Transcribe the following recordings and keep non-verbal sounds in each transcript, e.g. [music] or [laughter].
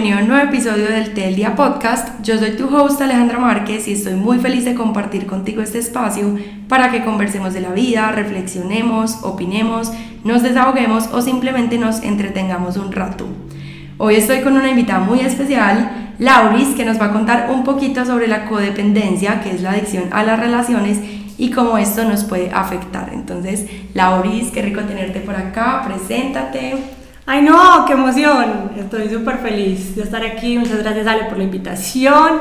Bienvenido a un nuevo episodio del Tel Día Podcast. Yo soy tu host Alejandra Márquez y estoy muy feliz de compartir contigo este espacio para que conversemos de la vida, reflexionemos, opinemos, nos desahoguemos o simplemente nos entretengamos un rato. Hoy estoy con una invitada muy especial, Lauris, que nos va a contar un poquito sobre la codependencia, que es la adicción a las relaciones y cómo esto nos puede afectar. Entonces, Lauris, qué rico tenerte por acá, preséntate. Ay no, qué emoción. Estoy súper feliz de estar aquí. Muchas gracias Ale por la invitación.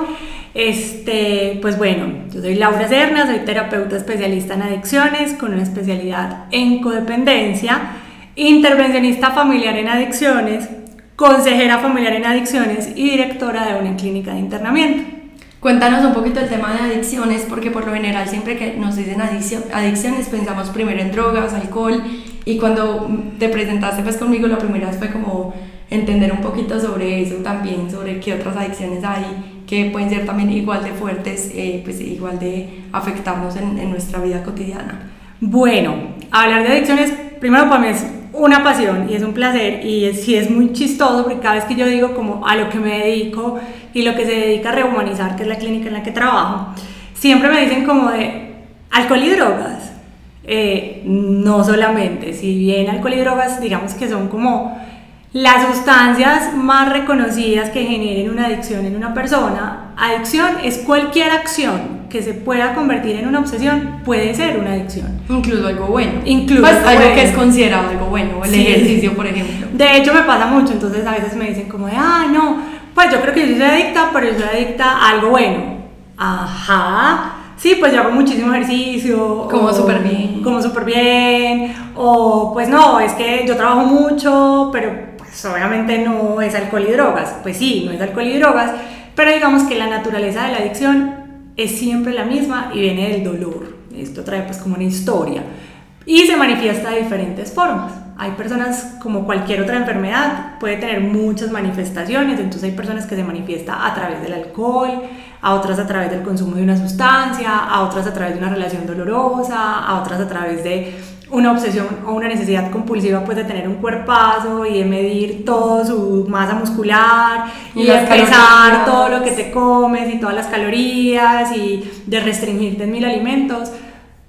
Este, pues bueno, yo soy Laura Cerna, soy terapeuta especialista en adicciones con una especialidad en codependencia, intervencionista familiar en adicciones, consejera familiar en adicciones y directora de una clínica de internamiento. Cuéntanos un poquito el tema de adicciones, porque por lo general siempre que nos dicen adicciones pensamos primero en drogas, alcohol, y cuando te presentaste pues conmigo la primera vez fue como entender un poquito sobre eso también, sobre qué otras adicciones hay que pueden ser también igual de fuertes, eh, pues igual de afectarnos en, en nuestra vida cotidiana. Bueno, hablar de adicciones primero para mí es una pasión y es un placer y es, sí es muy chistoso porque cada vez que yo digo como a lo que me dedico y lo que se dedica a rehumanizar, que es la clínica en la que trabajo, siempre me dicen como de alcohol y drogas. Eh, no solamente, si bien alcohol y drogas digamos que son como las sustancias más reconocidas que generen una adicción en una persona, adicción es cualquier acción que se pueda convertir en una obsesión, puede ser una adicción. Incluso algo bueno. Incluso pues, algo que es considerado algo bueno, el ejercicio, por ejemplo. De hecho, me pasa mucho, entonces a veces me dicen como de, ah, no, pues yo creo que yo soy adicta, pero yo soy adicta a algo bueno. Ajá. Sí, pues yo hago muchísimo ejercicio. Como súper bien. Como súper bien. O pues no, es que yo trabajo mucho, pero pues, obviamente no es alcohol y drogas. Pues sí, no es alcohol y drogas, pero digamos que la naturaleza de la adicción es siempre la misma y viene del dolor. Esto trae pues como una historia y se manifiesta de diferentes formas. Hay personas como cualquier otra enfermedad, puede tener muchas manifestaciones, entonces hay personas que se manifiesta a través del alcohol, a otras a través del consumo de una sustancia, a otras a través de una relación dolorosa, a otras a través de una obsesión o una necesidad compulsiva pues de tener un cuerpazo y de medir todo su masa muscular y, de pesar todo lo que te comes y todas las calorías y de restringirte en mil alimentos.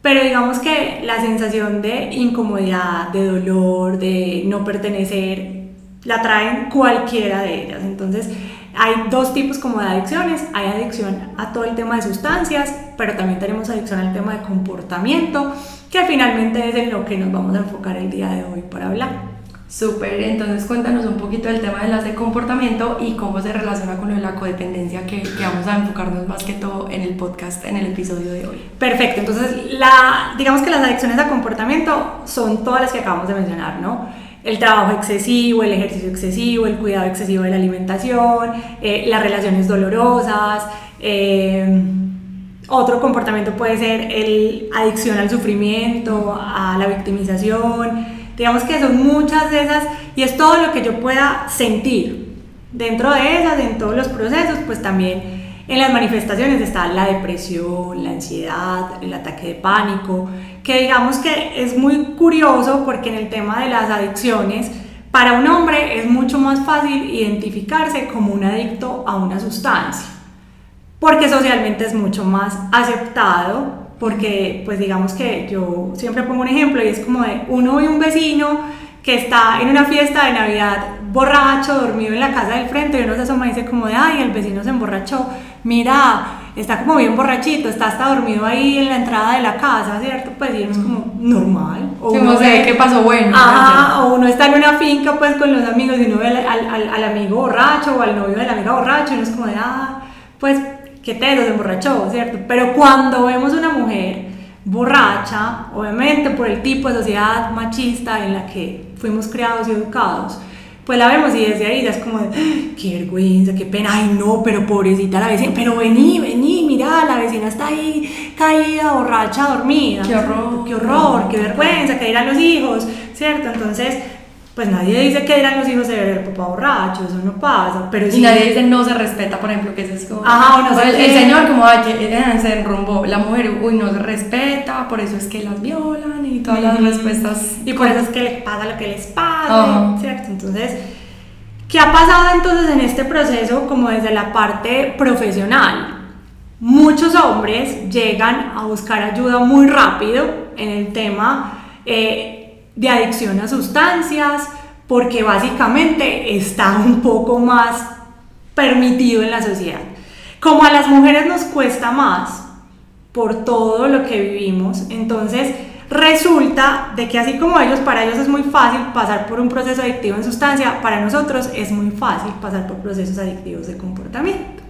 Pero digamos que la sensación de incomodidad, de dolor, de no pertenecer, la traen cualquiera de ellas. Entonces, hay dos tipos como de adicciones. Hay adicción a todo el tema de sustancias, pero también tenemos adicción al tema de comportamiento, que finalmente es en lo que nos vamos a enfocar el día de hoy para hablar. Súper, entonces cuéntanos un poquito del tema de las de comportamiento y cómo se relaciona con la codependencia que, que, vamos a enfocarnos más que todo en el podcast, en el episodio de hoy. Perfecto, entonces la, digamos que las adicciones a comportamiento son todas las que acabamos de mencionar, ¿no? el trabajo excesivo, el ejercicio excesivo, el cuidado excesivo de la alimentación, eh, las relaciones dolorosas. Eh, otro comportamiento puede ser el adicción al sufrimiento, a la victimización. Digamos que son muchas de esas y es todo lo que yo pueda sentir. Dentro de esas, en todos los procesos, pues también en las manifestaciones está la depresión, la ansiedad, el ataque de pánico, que digamos que es muy curioso porque en el tema de las adicciones, para un hombre es mucho más fácil identificarse como un adicto a una sustancia, porque socialmente es mucho más aceptado, porque pues digamos que yo siempre pongo un ejemplo y es como de uno y un vecino que está en una fiesta de Navidad borracho, dormido en la casa del frente y uno se asoma y dice como de, ay, el vecino se emborrachó, mira, está como bien borrachito, está hasta dormido ahí en la entrada de la casa, ¿cierto? Pues y es como normal. O no sé qué pasó bueno. Ajá, o uno está en una finca pues con los amigos y uno ve al, al, al, amigo borracho o al novio de la amiga borracho y uno es como de, ah, pues qué tedo, se emborrachó, ¿cierto? Pero cuando vemos una mujer borracha, obviamente por el tipo de sociedad machista en la que fuimos criados y educados, pues la vemos y desde ahí ya es como de, ah, qué vergüenza, qué pena, ay no, pero pobrecita la vecina, pero vení, vení, mira, la vecina está ahí caída, borracha, dormida. Qué horror. Qué horror, qué vergüenza, que dirán los hijos, ¿cierto? Entonces, pues nadie dice que dirán los hijos de ver el papá borracho, eso no pasa, pero y nadie dice no se respeta, por ejemplo, que eso es como... Ajá, o no el, el, señor como, ay, que se enrumbó, la mujer, uy, no se respeta, por eso es que las violan y todas las respuestas... Y por eso es que les pasa lo que les pasa, ¿cierto? Entonces, ¿Qué ha pasado entonces en este proceso como desde la parte profesional? Muchos hombres llegan a buscar ayuda muy rápido en el tema eh, de adicción a sustancias porque básicamente está un poco más permitido en la sociedad. Como a las mujeres nos cuesta más por todo lo que vivimos, entonces resulta de que así como ellos, para ellos es muy fácil pasar por un proceso adictivo en sustancia, para nosotros es muy fácil pasar por procesos adictivos de comportamiento.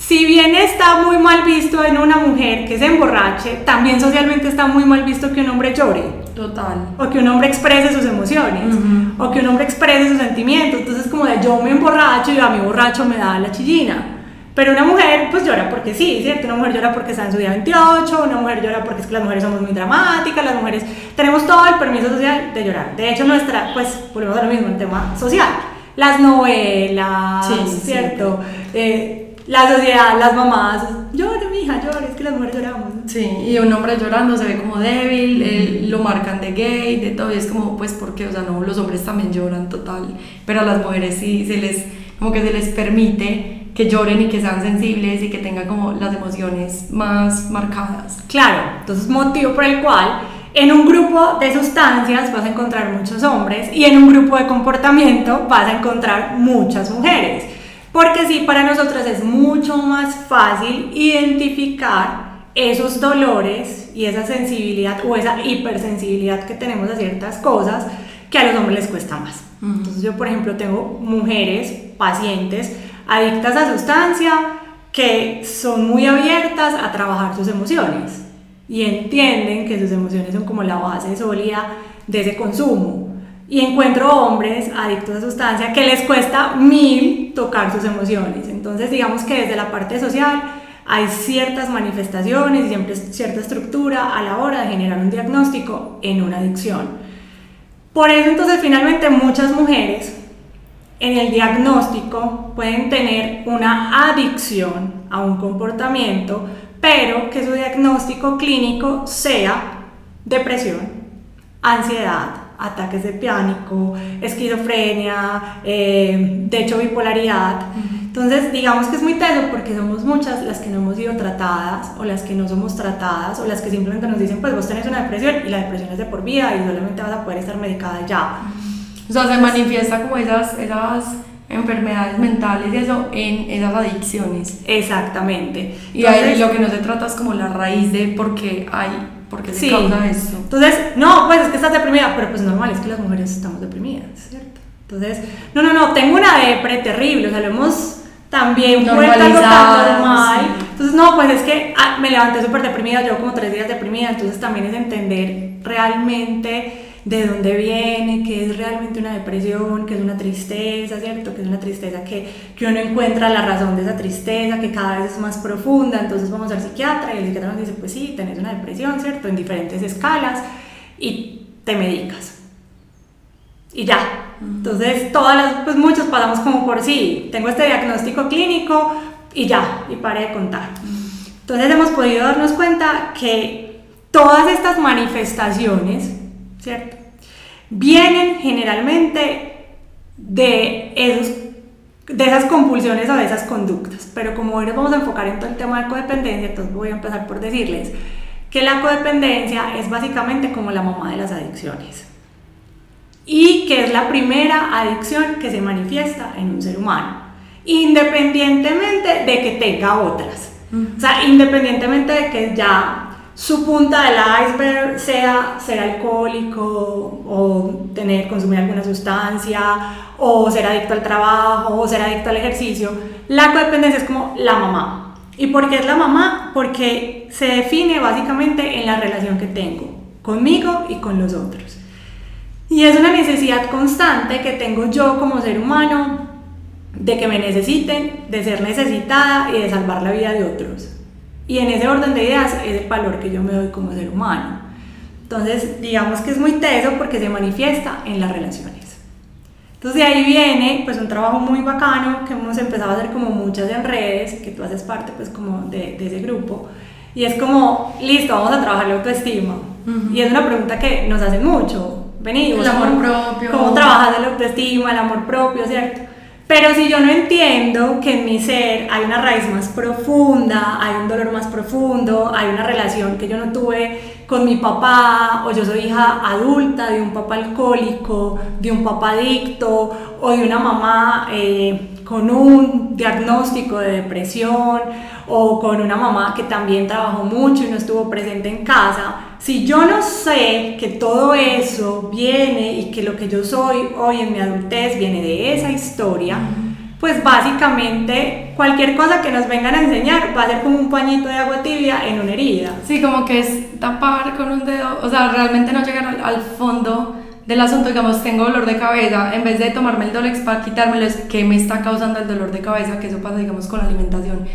Si bien está muy mal visto en una mujer que se emborrache, también socialmente está muy mal visto que un hombre llore. Total. O que un hombre exprese sus emociones. O que un hombre exprese sus sentimientos. Entonces, como de yo me emborracho y a mi borracho me da la chillina. Pero una mujer, pues llora porque sí, ¿cierto? Una mujer llora porque está en su día 28, una mujer llora porque es que las mujeres somos muy dramáticas, las mujeres tenemos todo el permiso social de llorar. De hecho, nuestra, pues, volvemos a lo mismo, el tema social. Las novelas, ¿cierto? Eh, la sociedad, las mamás, llora, mi hija, llora, es que las mujeres lloramos. Sí, y un hombre llorando se ve como débil, lo marcan de gay, de todo, y es como, pues, porque, o sea, no, los hombres también lloran total, pero a las mujeres sí se les, como que se les permite que lloren y que sean sensibles y que tengan como las emociones más marcadas. Claro, entonces motivo por el cual en un grupo de sustancias vas a encontrar muchos hombres y en un grupo de comportamiento vas a encontrar muchas mujeres. Porque sí, para nosotras es mucho más fácil identificar esos dolores y esa sensibilidad o esa hipersensibilidad que tenemos a ciertas cosas que a los hombres les cuesta más. Entonces yo, por ejemplo, tengo mujeres, pacientes adictas a sustancia que son muy abiertas a trabajar sus emociones y entienden que sus emociones son como la base sólida de ese consumo y encuentro hombres adictos a sustancia que les cuesta mil tocar sus emociones. Entonces, digamos que desde la parte social hay ciertas manifestaciones y siempre cierta estructura a la hora de generar un diagnóstico en una adicción. Por eso, entonces, finalmente muchas mujeres en el diagnóstico pueden tener una adicción a un comportamiento, pero que su diagnóstico clínico sea depresión, ansiedad, ataques de pánico, esquizofrenia, eh, de hecho bipolaridad. Entonces, digamos que es muy teso porque somos muchas las que no hemos sido tratadas o las que no somos tratadas o las que simplemente nos dicen, pues vos tenés una depresión y la depresión es de por vida y solamente vas a poder estar medicada ya. O sea, se manifiesta como esas, esas enfermedades mentales y eso en esas adicciones. Exactamente. Y ahí lo que no se trata es como la raíz de por qué hay porque se sí. causa eso. Entonces, no, pues es que estás deprimida, pero pues normal, es que las mujeres estamos deprimidas, ¿cierto? Entonces, no, no, no, tengo una depre terrible, o sea, lo hemos también vuelto algo tan normal. Entonces, no, pues es que ah, me levanté súper deprimida, yo como tres días deprimida, entonces también es entender realmente de dónde viene, qué es realmente una depresión, qué es una tristeza, ¿cierto? Que es una tristeza que, que uno encuentra la razón de esa tristeza, que cada vez es más profunda, entonces vamos al psiquiatra y el psiquiatra nos dice, pues sí, tenés una depresión, ¿cierto? En diferentes escalas y te medicas. Y ya. Entonces, todas las, pues muchos pasamos como por sí, tengo este diagnóstico clínico y ya, y pare de contar. Entonces hemos podido darnos cuenta que todas estas manifestaciones ¿cierto? Vienen generalmente de, esos, de esas compulsiones o de esas conductas, pero como hoy nos vamos a enfocar en todo el tema de codependencia, entonces voy a empezar por decirles que la codependencia es básicamente como la mamá de las adicciones y que es la primera adicción que se manifiesta en un ser humano, independientemente de que tenga otras. O sea, independientemente de que ya su punta del iceberg sea ser alcohólico o tener, consumir alguna sustancia o ser adicto al trabajo o ser adicto al ejercicio, la codependencia es como la mamá. ¿Y por qué es la mamá? Porque se define básicamente en la relación que tengo conmigo y con los otros. Y es una necesidad constante que tengo yo como ser humano de que me necesiten, de ser necesitada y de salvar la vida de otros. Y en ese orden de ideas es el valor que yo me doy como ser humano. Entonces, digamos que es muy teso porque se manifiesta en las relaciones. Entonces, de ahí viene pues un trabajo muy bacano que hemos empezado a hacer como muchas en redes, que tú haces parte pues como de, de ese grupo. Y es como, listo, vamos a trabajar la autoestima. Y es una pregunta que nos hacen mucho. Venimos. El amor propio. ¿Cómo trabajas la autoestima, el amor propio, cierto? Pero si yo no entiendo que en mi ser hay una raíz más profunda, hay un dolor más profundo, hay una relación que yo no tuve con mi papá, o yo soy hija adulta de un papá alcohólico, de un papá adicto, o de una mamá eh, con un diagnóstico de depresión, o con una mamá que también trabajó mucho y no estuvo presente en casa, si yo no sé que todo eso viene y que lo que yo soy hoy en mi adultez viene de esa historia, pues básicamente cualquier cosa que nos vengan a enseñar va a ser como un pañito de agua tibia en una herida. Sí, como que es tapar con un dedo, o sea, realmente no llegar al, fondo del asunto, digamos, tengo dolor de cabeza, en vez de tomarme el Dolex para quitármelo, es que me está causando el dolor de cabeza, que eso pasa, digamos, con la alimentación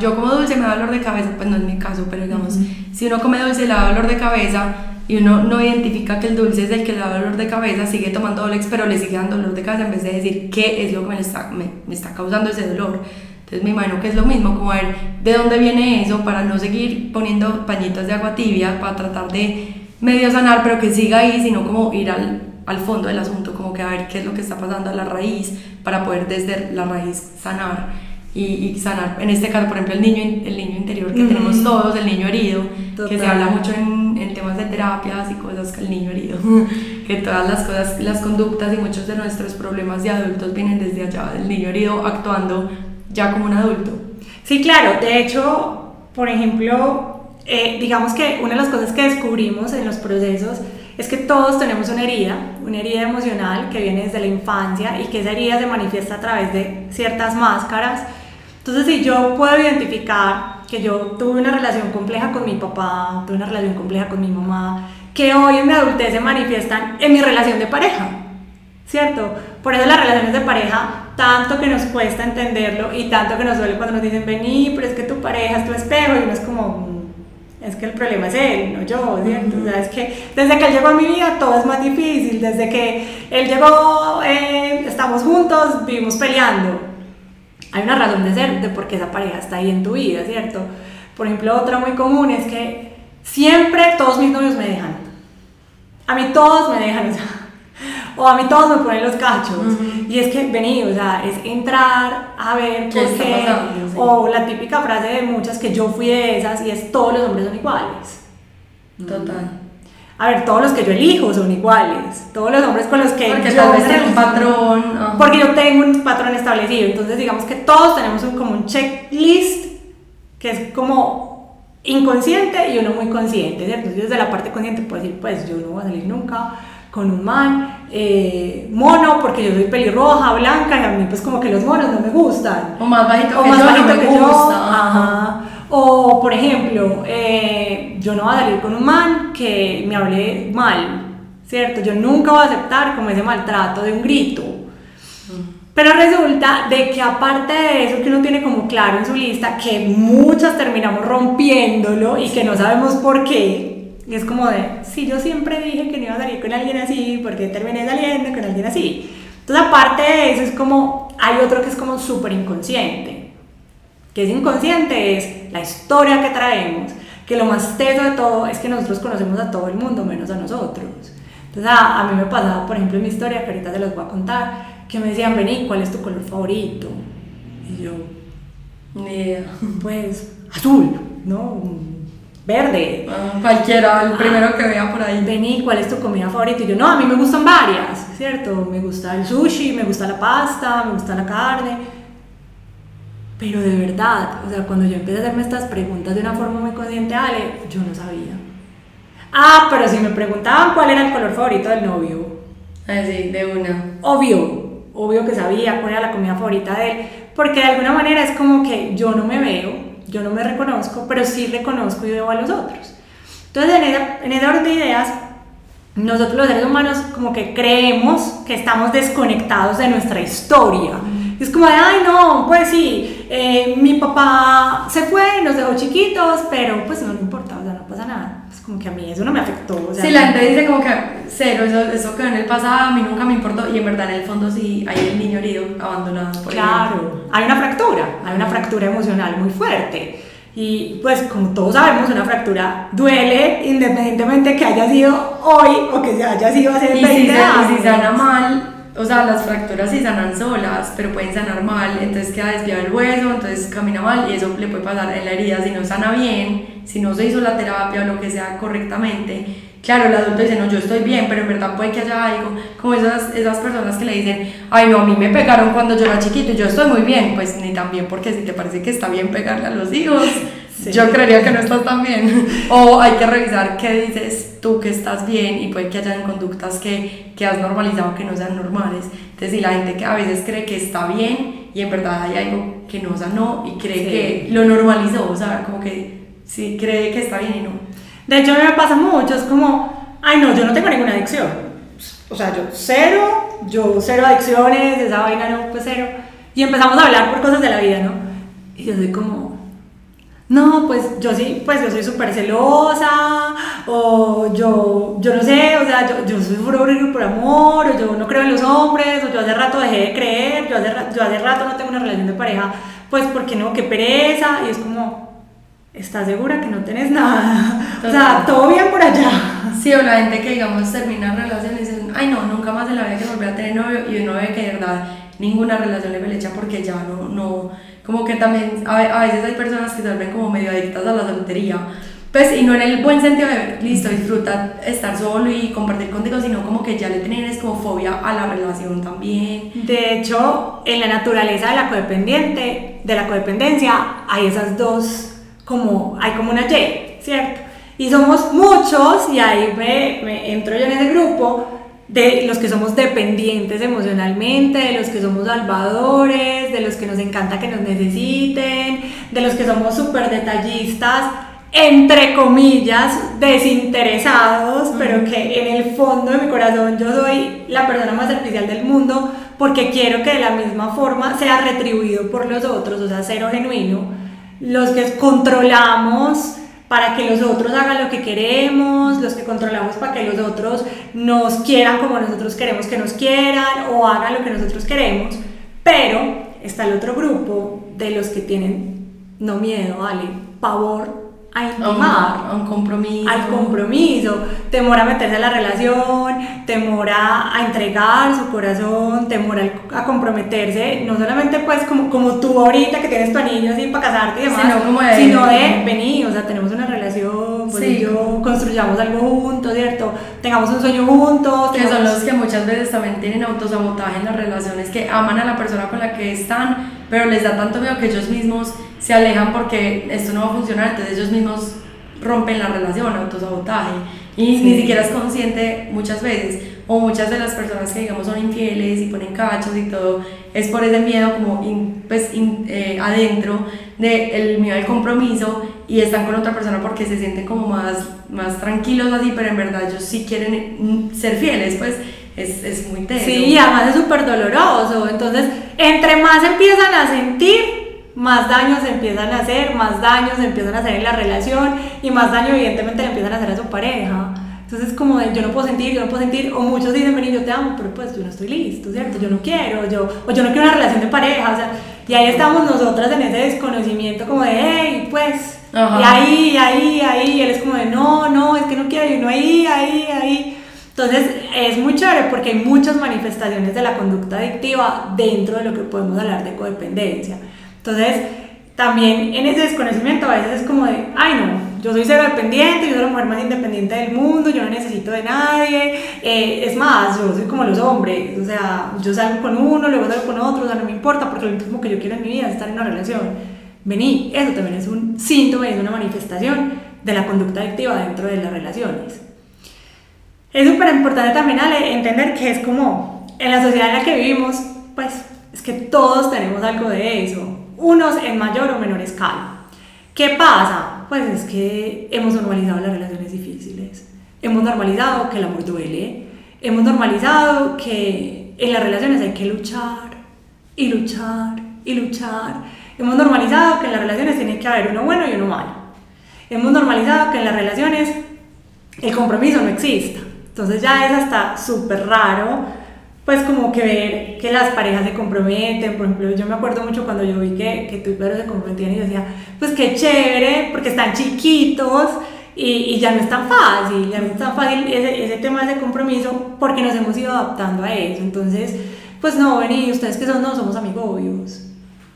yo como dulce me da dolor de cabeza, pues no es mi caso, pero digamos, si uno come dulce le da dolor de cabeza y uno no identifica que el dulce es el que le da dolor de cabeza, sigue tomando Dolex, pero le sigue dando dolor de cabeza en vez de decir qué es lo que me está, me, me está causando ese dolor. Entonces me imagino que es lo mismo, como ver de dónde viene eso para no seguir poniendo pañitos de agua tibia, para tratar de medio sanar, pero que siga ahí, sino como ir al, al fondo del asunto, como que a ver qué es lo que está pasando a la raíz, para poder desde la raíz sanar y, sanar, en este caso, por ejemplo, el niño, el niño interior que tenemos todos, el niño herido, que se habla mucho en, en, temas de terapias y cosas, el niño herido, que todas las cosas, las conductas y muchos de nuestros problemas de adultos vienen desde allá, del niño herido actuando ya como un adulto. Sí, claro, de hecho, por ejemplo, eh, digamos que una de las cosas que descubrimos en los procesos es que todos tenemos una herida, una herida emocional que viene desde la infancia y que esa herida se manifiesta a través de ciertas máscaras entonces, si yo puedo identificar que yo tuve una relación compleja con mi papá, tuve una relación compleja con mi mamá, que hoy en mi adultez se manifiestan en mi relación de pareja, ¿cierto? Por eso las relaciones de pareja, tanto que nos cuesta entenderlo y tanto que nos duele cuando nos dicen, vení, pero es que tu pareja es tu espejo y uno es como, es que el problema es él, no yo, ¿cierto? O sea, es que desde que él llegó a mi vida todo es más difícil, desde que él llegó, eh, estamos juntos, vivimos peleando hay una razón de ser de por qué esa pareja está ahí en tu vida, ¿cierto? Por ejemplo, otra muy común es que siempre todos mis novios me dejan. A mí todos me dejan, o sea, o a mí todos me ponen los cachos. Y es que, vení, o sea, es entrar a ver por qué. O la típica frase de muchas que yo fui de esas y es todos los hombres son iguales. Total. A ver, todos los que yo elijo son iguales, todos los hombres con los que porque yo tengo un patrón, porque yo tengo un patrón establecido, entonces digamos que todos tenemos un, como un checklist que es como inconsciente y uno muy consciente, ¿cierto? Entonces desde la parte consciente puedo decir, pues yo no voy a salir nunca con un man eh, mono porque yo soy pelirroja, blanca y a mí pues como que los monos no me gustan. O más bajito o más bajito que yo. Ajá. O, por ejemplo, eh, yo no voy a salir con un man que me hable mal, ¿cierto? Yo nunca voy a aceptar como ese maltrato de un grito. Pero resulta de que aparte de eso que uno tiene como claro en su lista, que muchas terminamos rompiéndolo y que no sabemos por qué, es como de, si yo siempre dije que no iba a salir con alguien así, ¿por qué terminé saliendo con alguien así? Entonces aparte de eso es como, hay otro que es como súper inconsciente que es inconsciente es la historia que traemos, que lo más teso de todo es que nosotros conocemos a todo el mundo menos a nosotros. Entonces a, mí me pasaba, por ejemplo, en mi historia, que ahorita se los voy a contar, que me decían, vení, ¿cuál es tu color favorito? Y yo, pues azul, ¿no? Verde. Ah, cualquiera, el primero que vea por ahí. Vení, ¿cuál es tu comida favorita? Y yo, no, a mí me gustan varias, ¿cierto? Me gusta el sushi, me gusta la pasta, me gusta la carne pero de verdad, o sea, cuando yo empecé a hacerme estas preguntas de una forma muy consciente, Ale, yo no sabía. Ah, pero si me preguntaban cuál era el color favorito del novio. Ah, sí, de una. Obvio, obvio que sabía cuál era la comida favorita de él, porque de alguna manera es como que yo no me veo, yo no me reconozco, pero sí reconozco y veo a los otros. Entonces, en esa, en esa orden de ideas, nosotros los seres humanos como que creemos que estamos desconectados de nuestra historia. Es como de, ay, no, pues sí, eh, mi papá se fue, nos dejó chiquitos, pero pues no me importa, o sea, no pasa nada. Es como que a mí eso no me afectó. O sea, sí, la gente dice como que cero, eso, eso quedó en el pasado, a mí nunca me importó, y en verdad en el fondo sí hay el niño herido, abandonado. Por claro, hay una fractura, hay una fractura emocional muy fuerte. Y pues como todos sabemos, una fractura duele independientemente que haya sido hoy o que haya sido hace 20 años. Y si sana mal, o sea, las fracturas sí sanan solas, pero pueden sanar mal, entonces queda desviado el hueso, entonces camina mal y eso le puede pasar en la herida. Si no sana bien, si no se hizo la terapia o lo que sea correctamente. Claro, el adulto dice, no, yo estoy bien, pero en verdad puede que haya algo, como esas, esas personas que le dicen, ay, no, a mí me pegaron cuando yo era chiquito y yo estoy muy bien, pues ni tan bien, porque si te parece que está bien pegarle a los hijos, yo creería que no estás tan bien. [laughs] o hay que revisar qué dices tú que estás bien y puede que hayan conductas que, que has normalizado que no sean normales. Entonces, si la gente que a veces cree que está bien y en verdad hay algo que no sanó y cree que lo normalizó, o sea, como que sí cree que está bien y no. De hecho, a mí me pasa mucho, es como, ay no, yo no tengo ninguna adicción. O sea, yo cero, yo cero adicciones, esa vaina no, pues cero. Y empezamos a hablar por cosas de la vida, ¿no? Y yo soy como, no, pues yo sí, pues yo soy súper celosa, o yo, yo no sé, o sea, yo, yo soy puro por amor, o yo no creo en los hombres, o yo hace rato dejé de creer, yo hace, yo hace rato no tengo una relación de pareja, pues porque no, qué pereza, y es como, ¿estás segura que no tenés nada? O sea, todo bien por allá. Sí, o la gente que digamos termina relaciones y dicen, ay no, nunca más en la vida que volver a tener novio, y uno ve que de verdad ninguna relación le felecha porque ya no, no como que también a, veces hay personas que se vuelven como medio adictas a la soltería. Pues, y no en el buen sentido de, listo, disfruta estar solo y compartir contigo, sino como que ya le tienen como fobia a la relación también. De hecho, en la naturaleza de la codependiente, de la codependencia, hay esas dos, como, hay como una Y, ¿cierto? Y somos muchos, y ahí me, me entro yo en ese grupo, de los que somos dependientes emocionalmente, de los que somos salvadores, de los que nos encanta que nos necesiten, de los que somos súper detallistas, entre comillas, desinteresados, pero que en el fondo de mi corazón yo soy la persona más especial del mundo porque quiero que de la misma forma sea retribuido por los otros, o sea, cero genuino. Los que controlamos para que los otros hagan lo que queremos, los que controlamos para que los otros nos quieran como nosotros queremos que nos quieran o hagan lo que nosotros queremos, pero está el otro grupo de los que tienen no miedo, vale, pavor a intimar, a un compromiso. al compromiso, temor a meterse a la relación, temor a, entregar su corazón, temor a, comprometerse, no solamente pues como, como tú ahorita que tienes tu anillo así para casarte y demás, sino, como de, sino de venir, o sea, tenemos una relación, pues yo construyamos algo juntos, ¿cierto? Tengamos un sueño juntos. Que son los que muchas veces también tienen autosabotaje en las relaciones, que aman a la persona con la que están, pero les da tanto miedo que ellos mismos se alejan porque esto no va a funcionar, entonces ellos mismos rompen la relación, autosabotaje, y ni siquiera es consciente muchas veces, o muchas de las personas que digamos son infieles y ponen cachos y todo, es por ese miedo como pues, eh, adentro del miedo al compromiso y están con otra persona porque se sienten como más, más tranquilos así, pero en verdad ellos sí quieren mm, ser fieles, pues es, es muy teso. Sí, además es súper doloroso, entonces entre más empiezan a sentir, más daños empiezan a hacer, más daños empiezan a hacer en la relación y más daño evidentemente le empiezan a hacer a su pareja. Entonces como de, yo no puedo sentir, yo no puedo sentir, o muchos dicen, vení, yo te amo, pero pues yo no estoy listo, ¿cierto? Yo no quiero, yo, o yo no quiero una relación de pareja, o sea, y ahí estamos nosotras en ese desconocimiento como de, hey, pues, y ahí, ahí, ahí, y él es como de, no, no, es que no quiero, y no ahí, ahí, ahí. Entonces es muy chévere porque hay muchas manifestaciones de la conducta adictiva dentro de lo que podemos hablar de codependencia. Entonces, también en ese desconocimiento a veces es como de, ay no, yo soy cero dependiente, yo soy la mujer más independiente del mundo, yo no necesito de nadie. Eh, es más, yo soy como los hombres, o sea, yo salgo con uno, luego salgo con otro, o sea, no me importa porque lo último que yo quiero en mi vida es estar en una relación. Vení, eso también es un síntoma es una manifestación de la conducta adictiva dentro de las relaciones. Es súper importante también entender que es como en la sociedad en la que vivimos, pues es que todos tenemos algo de eso unos en mayor o menor escala. ¿Qué pasa? Pues es que hemos normalizado las relaciones difíciles, hemos normalizado que el amor duele, hemos normalizado que en las relaciones hay que luchar y luchar y luchar, hemos normalizado que en las relaciones tiene que haber uno bueno y uno malo, hemos normalizado que en las relaciones el compromiso no exista, entonces ya es hasta súper raro pues como que ver que las parejas se comprometen, por ejemplo, yo me acuerdo mucho cuando yo vi que, que tú y Pedro se comprometían y yo decía, pues qué chévere, porque están chiquitos y, y, ya no es tan fácil, ya no es tan fácil ese, ese tema de compromiso porque nos hemos ido adaptando a eso. Entonces, pues no, vení, ustedes que son, no, somos amigos.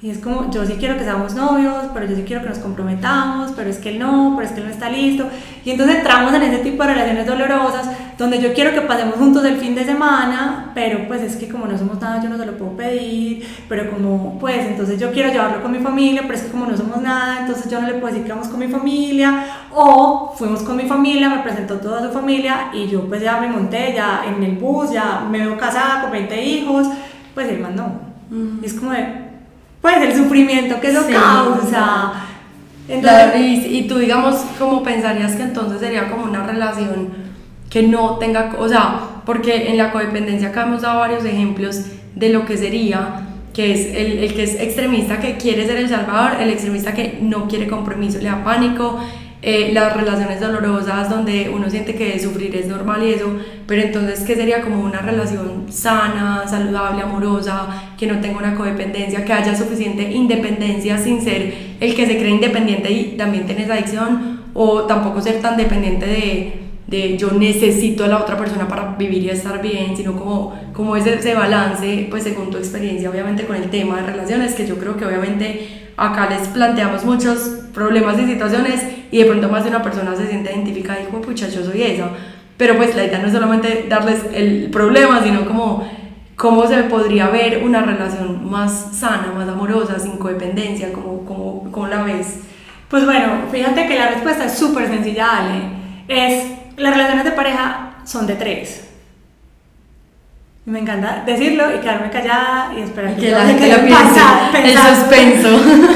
Y es como, yo sí quiero que seamos novios, pero yo sí quiero que nos comprometamos, pero es que él no, pero es que él no está listo. Y entonces entramos en ese tipo de relaciones dolorosas, donde yo quiero que pasemos juntos el fin de semana, pero pues es que como no somos nada, yo no se lo puedo pedir, pero como, pues entonces yo quiero llevarlo con mi familia, pero es que como no somos nada, entonces yo no le puedo decir que vamos con mi familia, o fuimos con mi familia, me presentó toda su familia, y yo pues ya me monté, ya en el bus, ya me veo casada con 20 hijos, pues él no. Y es como de pues el sufrimiento que eso causa. Entonces, y, tú digamos, ¿cómo pensarías que entonces sería como una relación que no tenga, o sea, porque en la codependencia acá hemos dado varios ejemplos de lo que sería, que es el, el que es extremista que quiere ser el salvador, el extremista que no quiere compromiso, le da pánico, eh, las relaciones dolorosas donde uno siente que sufrir es normal y eso, pero entonces, ¿qué sería como una relación sana, saludable, amorosa, que no tenga una codependencia, que haya suficiente independencia sin ser el que se cree independiente y también esa adicción, o tampoco ser tan dependiente de, de yo necesito a la otra persona para vivir y estar bien, sino como, como ese, ese balance, pues según tu experiencia, obviamente con el tema de relaciones, que yo creo que obviamente acá les planteamos muchos problemas y situaciones y de pronto más de una persona se siente identificada y como, pucha, yo soy esa. Pero pues la idea no es solamente darles el problema, sino como cómo se podría ver una relación más sana, más amorosa, sin codependencia, como, como, como la ves. Pues bueno, fíjate que la respuesta es súper sencilla, Ale. Es, las relaciones de pareja son de tres. Me encanta decirlo y quedarme callada y esperar que, la gente lo piense. El suspenso.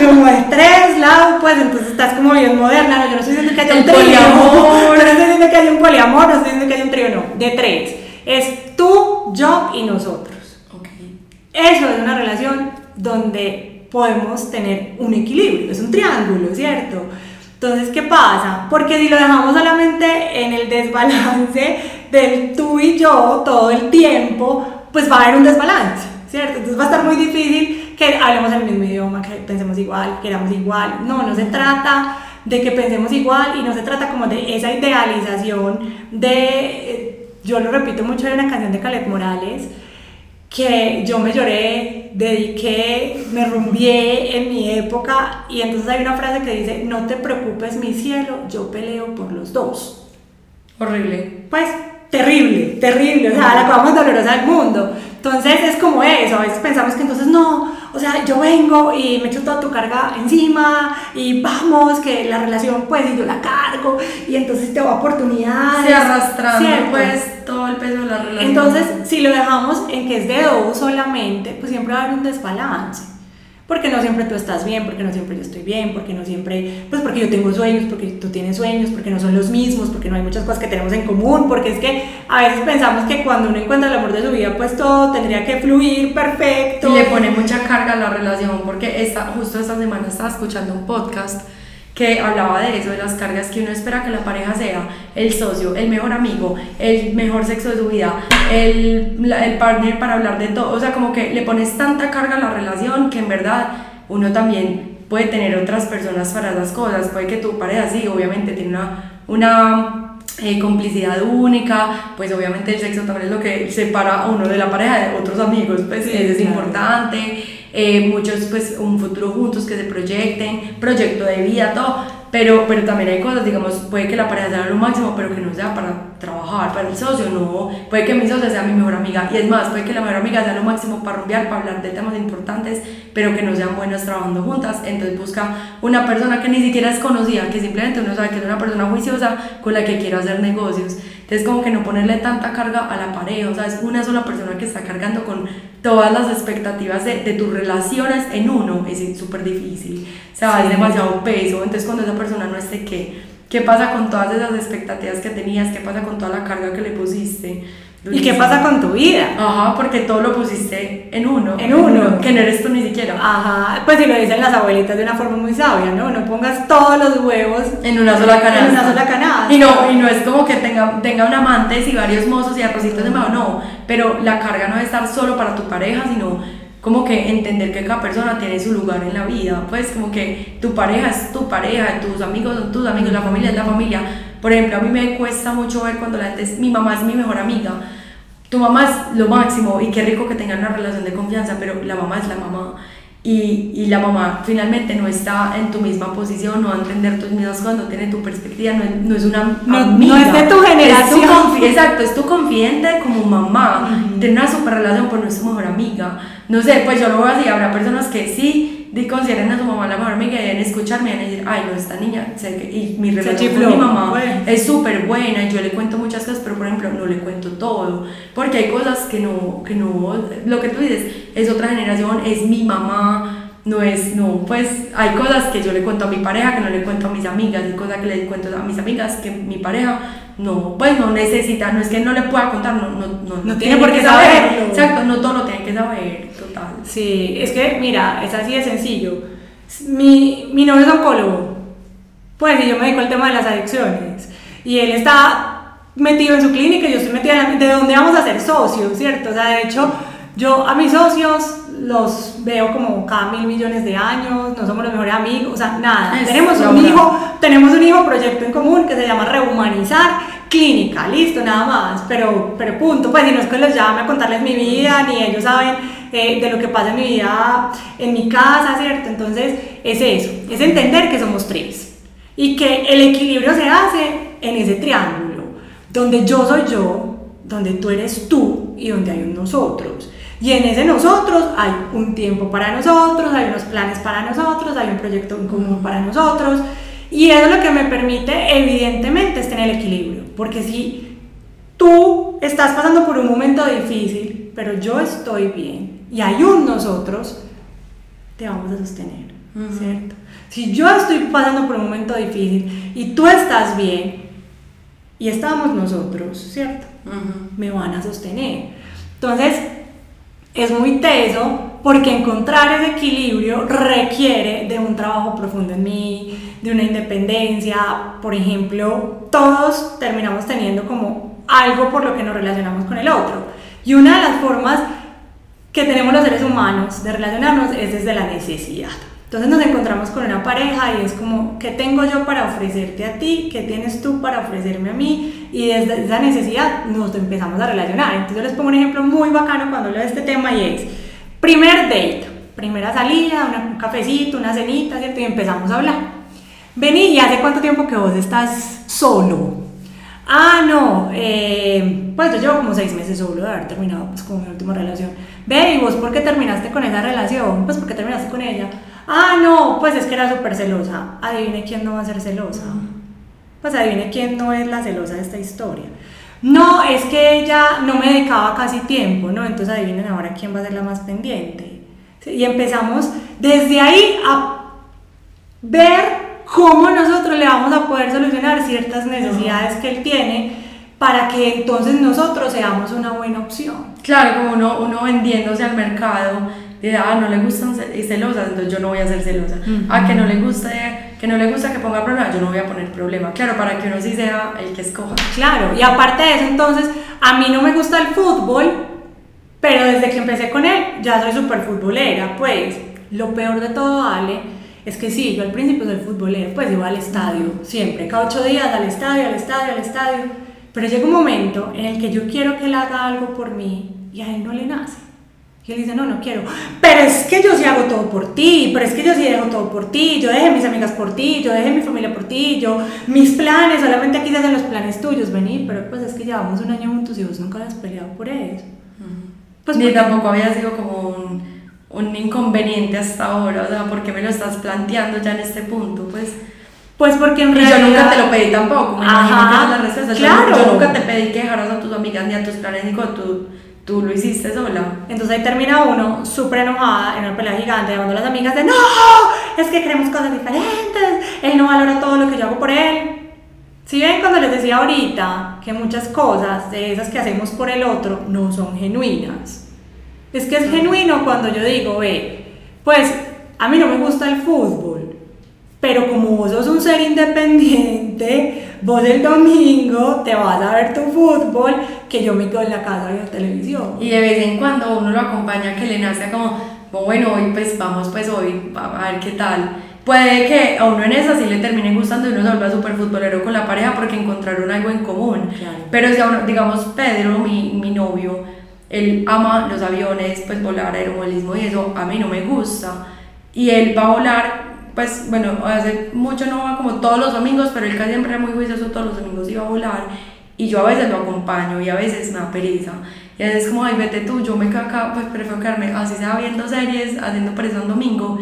[laughs] Como estrés, lado, pues entonces estás como bien moderna. No, yo no estoy diciendo que haya un poliamor. [laughs] no estoy diciendo que haya un poliamor, no estoy diciendo que haya un trío, no. De tres. Es tú, yo y nosotros. Okay. Eso es una relación donde podemos tener un equilibrio. Es un triángulo, ¿cierto? Entonces, ¿qué pasa? Porque si lo dejamos solamente en el desbalance del tú y yo todo el tiempo, pues va a haber un desbalance, ¿cierto? Entonces va a estar muy difícil que hablemos el mismo idioma, que pensemos igual, que queramos igual. No, no se trata de que pensemos igual y no se trata como de esa idealización de, yo lo repito mucho en una canción de Caleb Morales, que yo me lloré, dediqué, me rumbié en mi época y entonces hay una frase que dice, no te preocupes mi cielo, yo peleo por los dos. Horrible. Pues terrible, terrible, o sea, la cosa más dolorosa del mundo. Entonces es como eso, a veces pensamos que entonces no, o sea, yo vengo y me echo toda tu carga encima y vamos, que la relación pues y yo la cargo y entonces te doy oportunidades. Se arrastrando pues todo el peso de la relación. Entonces, si lo dejamos en que es de dos solamente, pues siempre va a haber un desbalance porque no siempre tú estás bien, porque no siempre yo estoy bien, porque no siempre, pues porque yo tengo sueños, porque tú tienes sueños, porque no son los mismos, porque no hay muchas cosas que tenemos en común, porque es que a veces pensamos que cuando uno encuentra el amor de su vida, pues todo tendría que fluir perfecto. Y le pone mucha carga a la relación, porque esta, justo esta semana estaba escuchando un podcast que hablaba de eso, de las cargas que uno espera que la pareja sea el socio, el mejor amigo, el mejor sexo de su vida, el, el partner para hablar de todo, o sea, como que le pones tanta carga a la relación que en verdad uno también puede tener otras personas para las cosas, puede que tu pareja sí, obviamente tiene una, una eh, complicidad única, pues obviamente el sexo también es lo que separa a uno de la pareja de otros amigos, pues es importante eh, muchos pues un futuro juntos que se proyecten, proyecto de vida, todo, pero, pero también hay cosas, digamos, puede que la pareja sea lo máximo, pero que no sea para trabajar, para el socio, no, puede que mi socio sea mi mejor amiga, y es más, puede que la mejor amiga sea lo máximo para rumbear, para hablar de temas importantes, pero que no sean buenas trabajando juntas, entonces busca una persona que ni siquiera es conocida, que simplemente uno sabe que es una persona juiciosa con la que quiero hacer negocios, entonces como que no ponerle tanta carga a la pareja, o sea, es una sola persona que está cargando con todas las expectativas de, de tus relaciones en uno, es súper difícil, o sea, es demasiado peso, entonces cuando esa persona no esté, ¿qué? ¿Qué pasa con todas esas expectativas que tenías? ¿Qué pasa con toda la carga que le pusiste? ¿Y qué pasa con tu vida? Ajá, porque todo lo pusiste en uno. En uno. Que no eres tú ni siquiera. Ajá, pues si lo dicen las abuelitas de una forma muy sabia, ¿no? No pongas todos los huevos en una sola canasta. En una sola canasta. Y no, y no es como que tenga, tenga un amante y varios mozos y arrocitos de mano, no. Pero la carga no debe estar solo para tu pareja, sino como que entender que cada persona tiene su lugar en la vida, pues como que tu pareja es tu pareja, tus amigos son tus amigos, la familia es la familia, Por ejemplo, a mí me cuesta mucho ver cuando la gente es, mi mamá es mi mejor amiga, tu mamá es lo máximo y qué rico que tengan una relación de confianza, pero la mamá es la mamá y, y, la mamá finalmente no está en tu misma posición, no va a entender tus mismas cosas, no tiene tu perspectiva, no es, no es una no, amiga. No es de tu generación. Es tu exacto, es tu confidente como mamá, uh -huh. tiene una super relación, pero no es tu mejor amiga. No sé, pues yo lo voy a decir, habrá personas que sí consideren a su mamá la mejor amiga y deben escucharme y a decir, ay, no, esta niña, sé que, y mi relación con mi mamá pues. es súper buena yo le cuento muchas cosas, pero por ejemplo no le cuento todo, porque hay cosas que no, que no, lo que tú dices, es otra generación, es mi mamá, no es, no, pues hay cosas que yo le cuento a mi pareja que no le cuento a mis amigas, y cosas que le cuento a mis amigas que mi pareja no, pues no necesita, no es que no le pueda contar, no, no, no, no tiene por qué saberlo. Exacto, no todo lo tiene que saber, total. Sí, es que mira, es así de sencillo. Mi, mi novio es oncólogo, pues y yo me dedico al tema de las adicciones, y él está metido en su clínica y yo estoy metida en la, de dónde vamos a ser socios, ¿cierto? O sea, de hecho, yo a mis socios los veo como cada mil millones de años, no somos los mejores amigos, o sea, nada. Es tenemos un hijo, tenemos un hijo proyecto en común que se llama Rehumanizar Clínica, listo, nada más, pero, pero punto, pues y no es que los llame a contarles mi vida, ni ellos saben eh, de lo que pasa en mi vida, en mi casa, ¿cierto? Entonces, es eso, es entender que somos tres y que el equilibrio se hace en ese triángulo, donde yo soy yo, donde tú eres tú y donde hay un nosotros. Y en ese nosotros hay un tiempo para nosotros, hay unos planes para nosotros, hay un proyecto en común para nosotros. Y eso es lo que me permite, evidentemente, estar en el equilibrio. Porque si tú estás pasando por un momento difícil, pero yo estoy bien y hay un nosotros, te vamos a sostener, Uh -huh. ¿cierto? Si yo estoy pasando por un momento difícil y tú estás bien y estamos nosotros, ¿cierto? Uh -huh. Me van a sostener. Entonces, es muy teso porque encontrar ese equilibrio requiere de un trabajo profundo en mí, de una independencia. Por ejemplo, todos terminamos teniendo como algo por lo que nos relacionamos con el otro. Y una de las formas que tenemos los seres humanos de relacionarnos es desde la necesidad. Entonces nos encontramos con una pareja y es como, ¿qué tengo yo para ofrecerte a ti? ¿Qué tienes tú para ofrecerme a mí? Y desde esa necesidad nos empezamos a relacionar. Entonces yo les pongo un ejemplo muy bacano cuando hablo de este tema y es, primer date, primera salida, un cafecito, una cenita, ¿cierto? Y empezamos a hablar. Vení, ¿y hace cuánto tiempo que vos estás solo? Ah, no, eh, pues yo llevo como seis meses solo de haber terminado pues, con mi última relación. Ve, ¿y vos por qué terminaste con esa relación? Pues porque terminaste con ella. Ah, no, pues es que era súper celosa. Adivine quién no va a ser celosa. Pues adivine quién no es la celosa de esta historia. No, es que ella no me dedicaba casi tiempo, ¿no? Entonces adivinen ahora quién va a ser la más pendiente. Y empezamos desde ahí a ver cómo nosotros le vamos a poder solucionar ciertas necesidades que él tiene para que entonces nosotros seamos una buena opción. Claro, como uno, uno vendiéndose al mercado, de, ah, no le gustan celosas, entonces yo no voy a ser celosa. Uh -huh. Ah, que no le guste, que no le gusta que ponga problema, yo no voy a poner problema. Claro, para que uno sí sea el que escoja. Claro, y aparte de eso, entonces, a mí no me gusta el fútbol, pero desde que empecé con él, ya soy súper futbolera, pues. Lo peor de todo, Ale, es que sí, yo al principio soy futbolera, pues iba al estadio, siempre, cada ocho días al estadio, al estadio, al estadio. Pero llega un momento en el que yo quiero que él haga algo por mí y a él no le nace. Y él dice, no, no quiero. Pero es que yo sí hago todo por ti, pero es que yo sí hago todo por ti, yo dejé mis amigas por ti, yo dejé mi familia por ti, yo, mis planes, solamente aquí se hacen los planes tuyos, vení, pero pues es que llevamos un año juntos y vos nunca has peleado por eso. Uh -huh. Pues Ni tampoco había sido como un, un inconveniente hasta ahora, o sea, ¿por qué me lo estás planteando ya en este punto? Pues... Pues porque en y realidad... yo nunca te lo pedí tampoco, me Ajá, la respuesta. Claro. Yo, yo, nunca te pedí que dejaras a tus amigas ni a tus planes, ni con tu, tú lo hiciste sola. Entonces ahí termina uno súper enojada en una pelea gigante, llamando a las amigas de no, es que queremos cosas diferentes, él no valora todo lo que yo hago por él. Si ven cuando les decía ahorita que muchas cosas de esas que hacemos por el otro no son genuinas. Es que es genuino cuando yo digo, ve, pues a mí no me gusta el fútbol, pero como vos sos un ser independiente, vos el domingo te vas a ver tu fútbol, que yo me quedo en la casa viendo televisión. Y de vez en cuando uno lo acompaña que le nace como, bueno, hoy pues vamos pues hoy a ver qué tal. puede que a uno en esa sí le termine gustando y uno se vuelva súper futbolero con la pareja porque encontraron algo en común. Pero si a uno, digamos, Pedro, mi, mi novio, él ama los aviones, pues volar, aeromodelismo y eso, a mí no me gusta. Y él va a volar, pues bueno, hace mucho no va como todos los domingos, pero él casi siempre era muy juicioso, todos los domingos iba a volar. Y yo a veces lo acompaño y a veces me da pereza. Y a veces como, ay, vete tú, yo me caca, pues prefiero quedarme así sea viendo series, haciendo pereza un domingo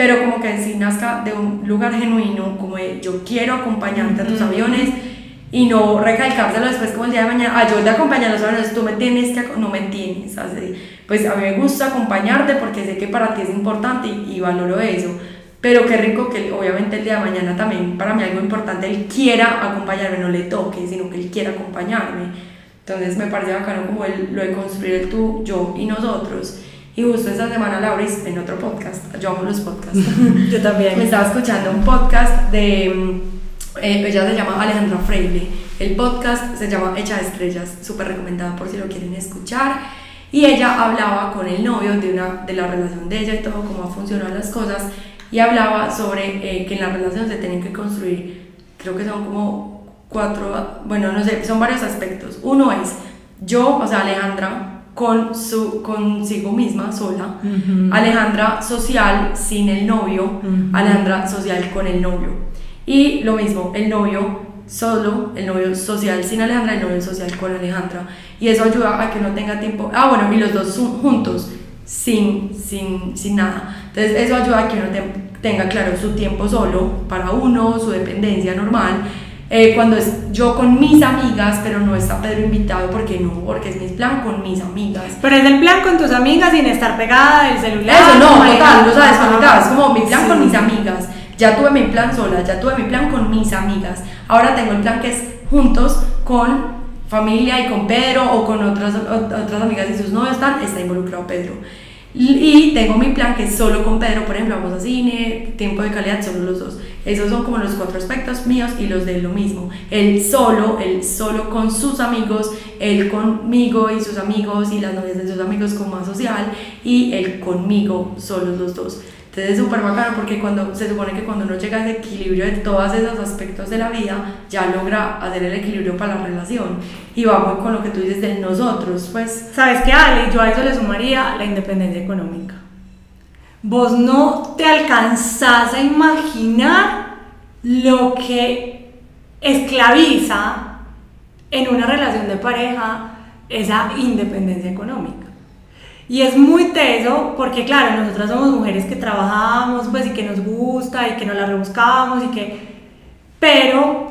pero como que si nazca de un lugar genuino, como de yo quiero acompañarte a tus aviones y no recalcárselo después como el día de mañana, ah, yo te acompaño a los tú me tienes que, no me tienes, así, pues a mí me gusta acompañarte porque sé que para ti es importante y, valoro eso, pero qué rico que obviamente el día de mañana también para mí algo importante, él quiera acompañarme, no le toque, sino que él quiera acompañarme, entonces me parece bacano como el, lo de construir el tú, yo y nosotros, y justo esta semana Lauris, en otro podcast, yo amo los podcasts. [laughs] yo también. [laughs] Me estaba escuchando un podcast de, mm, eh, ella se llama Alejandra Freire. El podcast se llama Hecha de Estrellas, súper recomendado por si lo quieren escuchar. Y ella hablaba con el novio de, una, de la relación de ella y todo, cómo funcionan las cosas. Y hablaba sobre eh, que en la relación se tienen que construir, creo que son como cuatro, bueno, no sé, son varios aspectos. Uno es yo, o sea, Alejandra, con su, consigo misma, sola. Alejandra social sin el novio. Alejandra social con el novio. Y lo mismo, el novio solo, el novio social sin Alejandra, el novio social con Alejandra. Y eso ayuda a que no tenga tiempo. Ah, bueno, y los dos juntos, sin, sin, sin nada. Entonces, eso ayuda a que uno tenga claro su tiempo solo para uno, su dependencia normal eh, cuando es yo con mis amigas, pero no está Pedro invitado porque no, porque es mi plan con mis amigas. Pero es el plan con tus amigas sin estar pegada del celular. Eso no, total, no sabes, es como mi plan con mis amigas. Ya tuve mi plan sola, ya tuve mi plan con mis amigas. Ahora tengo el plan que es juntos con familia y con Pedro o con otras, otras amigas y sus novios están, está involucrado Pedro. Y tengo mi plan que es solo con Pedro, por ejemplo, vamos a cine, tiempo de calidad, solo los dos. Esos son como los cuatro aspectos míos y los de lo mismo. El solo, el solo con sus amigos, el conmigo y sus amigos y las novias de sus amigos como más social y el conmigo, solo los dos. Entonces es súper bacano porque cuando se supone que cuando uno llega a ese equilibrio de todos esos aspectos de la vida, ya logra hacer el equilibrio para la relación. Y vamos con lo que tú dices del nosotros, pues. ¿Sabes qué, Ale? Yo a eso le sumaría la independencia económica. Vos no te alcanzás a imaginar lo que esclaviza en una relación de pareja esa independencia económica. Y es muy teso porque, claro, nosotras somos mujeres que trabajamos, pues, y que nos gusta, y que nos la rebuscamos, y que... Pero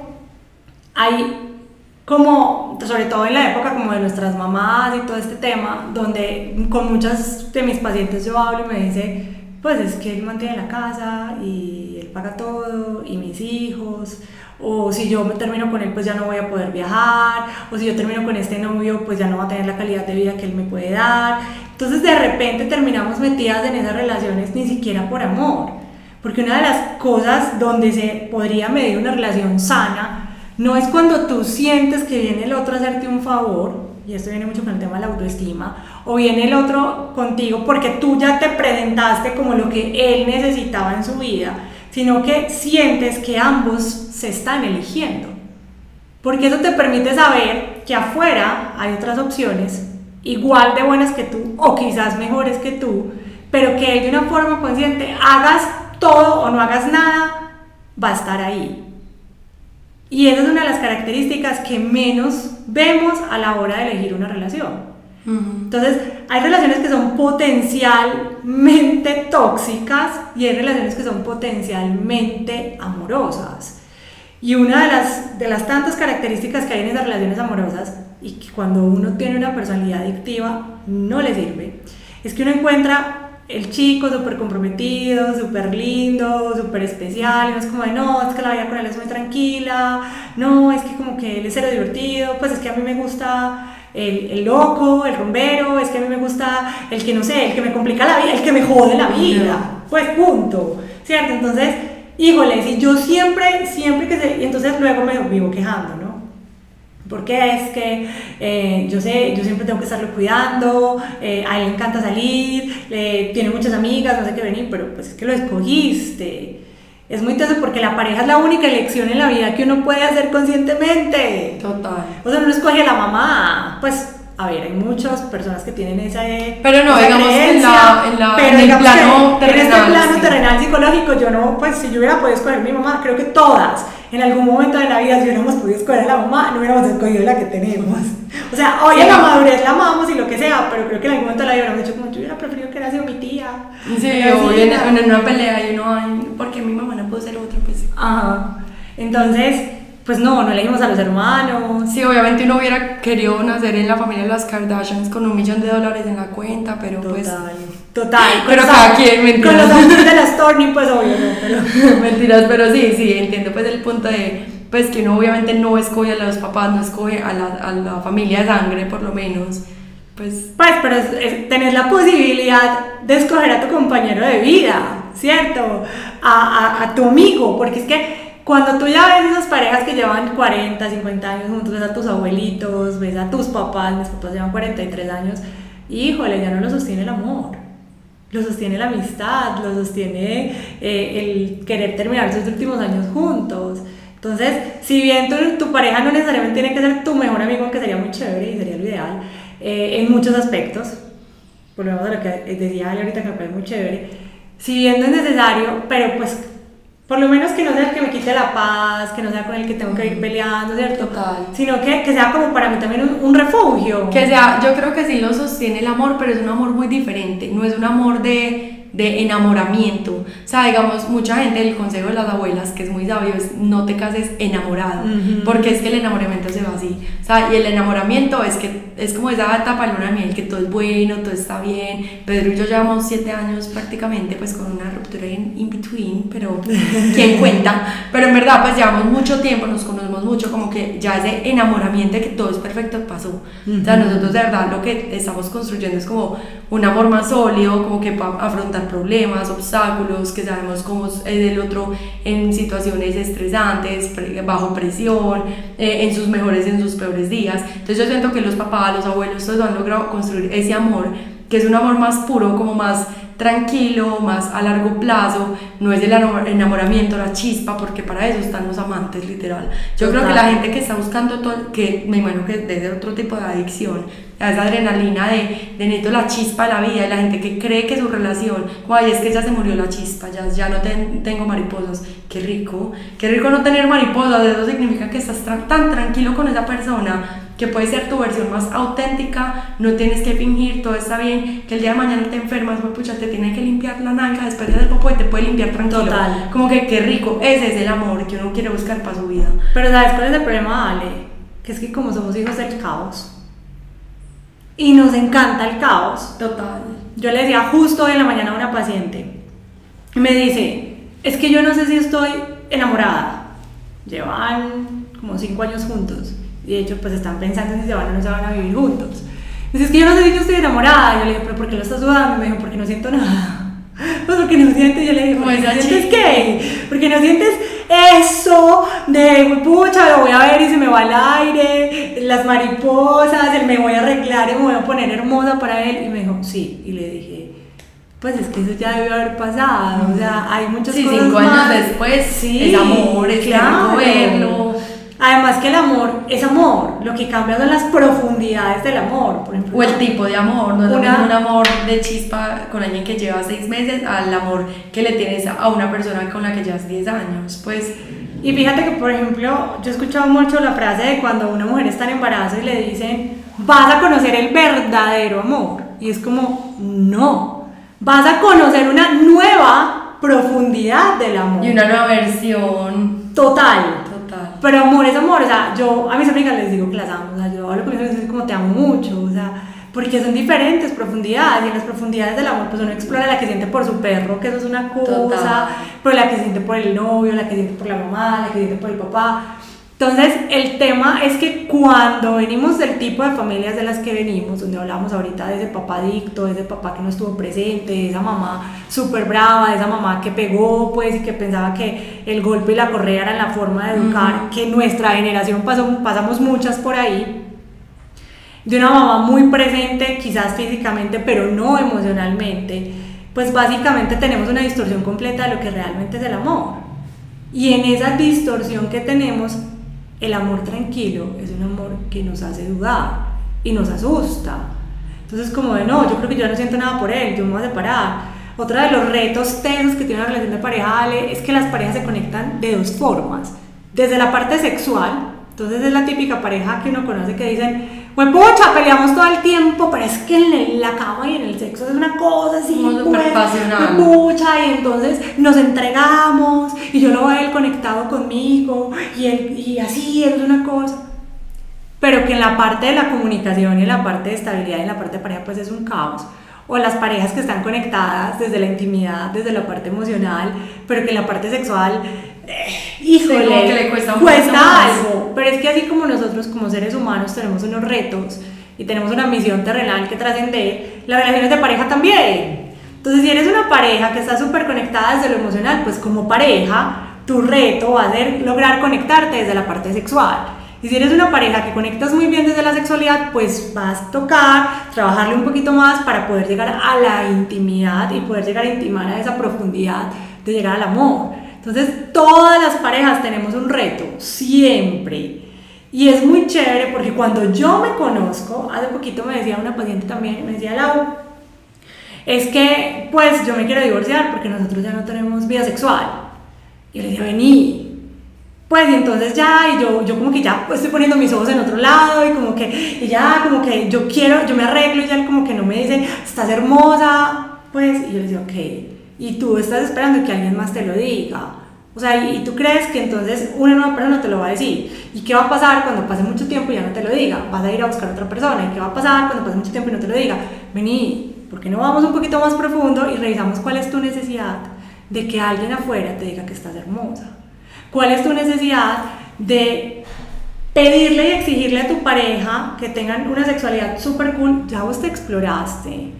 hay como, sobre todo en la época como de nuestras mamás y todo este tema, donde con muchas de mis pacientes yo hablo y me dice, pues es que él mantiene la casa y él paga todo, y mis hijos, o si yo me termino con él pues ya no voy a poder viajar, o si yo termino con este novio pues ya no va a tener la calidad de vida que él me puede dar. Entonces de repente terminamos metidas en esas relaciones ni siquiera por amor, porque una de las cosas donde se podría medir una relación sana no es cuando tú sientes que viene el otro a hacerte un favor, y esto viene mucho con el tema de la autoestima, o viene el otro contigo porque tú ya te presentaste como lo que él necesitaba en su vida, sino que sientes que ambos se están eligiendo. Porque eso te permite saber que afuera hay otras opciones igual de buenas que tú o quizás mejores que tú, pero que de una forma consciente hagas todo o no hagas nada, va a estar ahí. Y esa es una de las características que menos vemos a la hora de elegir una relación. Entonces, hay relaciones que son potencialmente tóxicas y hay relaciones que son potencialmente amorosas. Y una de las, de las tantas características que hay en esas relaciones amorosas y que cuando uno tiene una personalidad adictiva no le sirve, es que uno encuentra el chico súper comprometido, súper lindo, súper especial, y no es como de, no, es que la vida con él es muy tranquila, no, es que como que él es cero divertido, pues es que a mí me gusta el, el, loco, el rombero, es que a mí me gusta el que no sé, el que me complica la vida, el que me jode la vida, pues punto, ¿cierto? Entonces, híjole, si yo siempre, siempre que se, y entonces luego me vivo quejando, ¿no? Porque es que eh, yo sé, yo siempre tengo que estarlo cuidando, eh, a él le encanta salir, tiene muchas amigas, no sé qué venir, pero pues es que lo escogiste. Es muy teso porque la pareja es la única elección en la vida que uno puede hacer conscientemente. Total. O sea, uno escoge a la mamá. Pues, a ver, hay muchas personas que tienen esa. Pero no, esa digamos en la, en la, pero en el digamos plano que en este terrenal, plano sí. terrenal psicológico, yo no, pues si yo hubiera podido escoger mi mamá, creo que todas, en algún momento de la vida, si hubiéramos podido escoger a la mamá, no hubiéramos escogido la que tenemos. O sea, hoy en la madurez la amamos y lo que sea, pero creo que en algún momento de la vida hubiéramos dicho, como yo hubiera preferido que hubiera sido mi tía. Sí, o en, vecina". en una pelea y uno, ay, ¿por qué mi mamá no pudo ser otra? Pues Ajá. Entonces, pues no, no elegimos a los hermanos. sí, obviamente uno hubiera querido nacer en la familia de las Kardashians con un millón de dólares en la cuenta, pero pues Total, Pero cada quien, mentiras. Con los amigos de las Stormy, pues obvio, no, pero... [laughs] Mentiras, pero sí, sí, entiendo pues el punto de, pues que uno obviamente no escoge a los papás, no escoge a la, a la familia de sangre por lo menos, pues Pues, pero es, es- tenés la posibilidad de escoger a tu compañero de vida, ¿cierto? A, a, a tu amigo, porque es que cuando tú ya ves esas parejas que llevan 40, 50 años juntos, ves a tus abuelitos, ves a tus papás, mis papás llevan 43 años, híjole, ya no lo sostiene el amor. Lo sostiene la amistad, lo sostiene eh, el querer terminar sus últimos años juntos. Entonces, si bien tu, tu pareja no necesariamente tiene que ser tu mejor amigo, aunque sería muy chévere y sería lo ideal, eh, en muchos aspectos, volvemos a lo que decía Ale ahorita que me parece muy chévere, si bien no es necesario, pero pues por lo menos que no sea el que me quite la paz, que no sea con el que tengo que ir peleando, ¿cierto? Total. Sino que, que sea como para mí también un, un refugio. que sea, yo creo que sí lo sostiene el amor, pero es un amor muy diferente, no es un amor de, de enamoramiento, o sea, digamos, mucha gente, el consejo de las abuelas, que es muy sabio, es no te cases enamorado, Ujú. porque es que el enamoramiento se va así, o sea, y el enamoramiento es que es como esa etapa de luna miel, que todo es bueno, todo está bien, Pedro y yo llevamos siete años prácticamente, pues con una ruptura in, in between, pero [laughs] quién cuenta, pero en verdad, pues llevamos mucho tiempo, nos conocemos mucho, como que ya ese enamoramiento de que todo es perfecto pasó, o sea, nosotros de verdad lo que estamos construyendo es como un amor más sólido, como que para afrontar problemas, obstáculos, que sabemos cómo es el otro en situaciones estresantes, bajo presión, eh, en sus mejores y en sus peores días. Entonces yo siento que los papás, los abuelos, todos han logrado construir ese amor, que es un amor más puro, como más tranquilo, más a largo plazo, no es el enamor- enamoramiento, la chispa, porque para eso están los amantes, literal. Yo creo que la Total. gente que está buscando, todo, que me imagino que desde otro tipo de adicción, a esa adrenalina de, de necesito la chispa de la vida, y la gente que cree que su relación, guay, es que ya se murió la chispa, ya, ya no ten- tengo mariposas, qué rico, qué rico no tener mariposas, eso significa que estás tra- tan tranquilo con esa persona que puede ser tu versión más auténtica, no tienes que fingir, todo está bien, que el día de mañana te enfermas, pues pucha, te tiene que limpiar la nalga después del popó y te puede limpiar tranquilo. Total. Como que qué rico, ese es el amor que uno quiere buscar para su vida. Pero ¿sabes cuál es el problema, Ale? Que es que como somos hijos del caos y nos encanta el caos, Total. yo le decía justo hoy en la mañana a una paciente, y me dice, es que yo no sé si estoy enamorada. Llevan como cinco años juntos. Y de hecho, pues están pensando en si se van o no se van a vivir juntos. Dice, es que yo no sé si yo estoy enamorada. Y yo le dije, pero ¿por qué lo estás dudando? Y me dijo, porque no siento nada. [laughs] Pues porque no sientes, yo le dije, Como porque no sientes qué? Porque no sientes eso de, pucha, lo voy a ver y se me va al aire, las mariposas, el me voy a arreglar y me voy a poner hermosa para él. Y me dijo, sí. Y le dije, pues es que eso ya debió haber pasado. O sea, hay muchas Sí, cosas cinco años más. después, Sí, es amor, es claro. verlo. Además que el amor es amor, lo que cambia son las profundidades del amor, por ejemplo. O el tipo de amor, no es Una- un amor de chispa con alguien que lleva seis meses al amor que le tienes a una persona con la que llevas 10 años. Pues Y fíjate que, por ejemplo, yo he escuchado mucho la frase de cuando una mujer está en embarazo y le dicen, vas a conocer el verdadero amor. Y es como, no, vas a conocer una nueva profundidad del amor. y una nueva versión Total. Pero amor es amor, o sea, yo a mis amigas les digo que las amo, o sea, yo hablo con mis amigas como te amo mucho, o sea, porque son diferentes profundidades y en las profundidades del amor pues uno explora la que siente por su perro, que eso es una cosa, Total. pero la que siente por el novio, la que siente por la mamá, la que siente por el papá. Entonces, el tema es que cuando venimos del tipo de familias de las que venimos, donde hablamos ahorita de ese papá adicto, de ese papá que no estuvo presente, de esa mamá súper brava, de esa mamá que pegó, pues, y que pensaba que el golpe y la correa eran la forma de educar, que nuestra generación pasó, pasamos muchas por ahí, de una mamá muy presente, quizás físicamente, pero no emocionalmente, pues básicamente tenemos una distorsión completa de lo que realmente es el amor. Y en esa distorsión que tenemos, el amor tranquilo es un amor que nos hace dudar y nos asusta. Entonces como de, no, yo creo que yo no siento nada por él, yo me voy a separar. Otro de los retos tensos que tiene una relación de pareja es que las parejas se conectan de dos formas. Desde la parte sexual, entonces es la típica pareja que uno conoce que dicen, pues pucha, peleamos todo el tiempo, pero es que en la cama y en el sexo es una cosa así, súper pasional. Pucha, y entonces nos entregamos y yo lo veo él conectado conmigo y, él, y así es una cosa. Pero que en la parte de la comunicación y en la parte de estabilidad y en la parte de pareja pues es un caos. O las parejas que están conectadas desde la intimidad, desde la parte emocional, pero que en la parte sexual eh, híjole, que le cuesta, cuesta algo. Pero es que así como nosotros como seres humanos tenemos unos retos y tenemos una misión terrenal que trascender, las relaciones de pareja también. Entonces, si eres una pareja que está súper conectada desde lo emocional, pues como pareja, tu reto va a ser lograr conectarte desde la parte sexual. Y si eres una pareja que conectas muy bien desde la sexualidad, pues vas a tocar, trabajarle un poquito más para poder llegar a la intimidad y poder llegar a intimar a esa profundidad de llegar al amor. Entonces, todas las parejas tenemos un reto, siempre. Y es muy chévere porque cuando yo me conozco, hace poquito me decía una paciente también, me decía Lau, es que pues yo me quiero divorciar porque nosotros ya no tenemos vida sexual. Y le decía, vení, pues entonces ya, y yo, yo como que ya pues, estoy poniendo mis ojos en otro lado y como que, y ya como que yo quiero, yo me arreglo y ya como que no me dice, estás hermosa, pues, y yo le digo, ok, y tú estás esperando que alguien más te lo diga. O sea, y, tú crees que entonces una nueva persona te lo va a decir. ¿Y qué va a pasar cuando pase mucho tiempo y ya no te lo diga? Vas a ir a buscar a otra persona. ¿Y qué va a pasar cuando pase mucho tiempo y no te lo diga? Vení, ¿por qué no vamos un poquito más profundo y revisamos cuál es tu necesidad de que alguien afuera te diga que estás hermosa? ¿Cuál es tu necesidad de pedirle y exigirle a tu pareja que tengan una sexualidad súper cool? Ya vos te exploraste.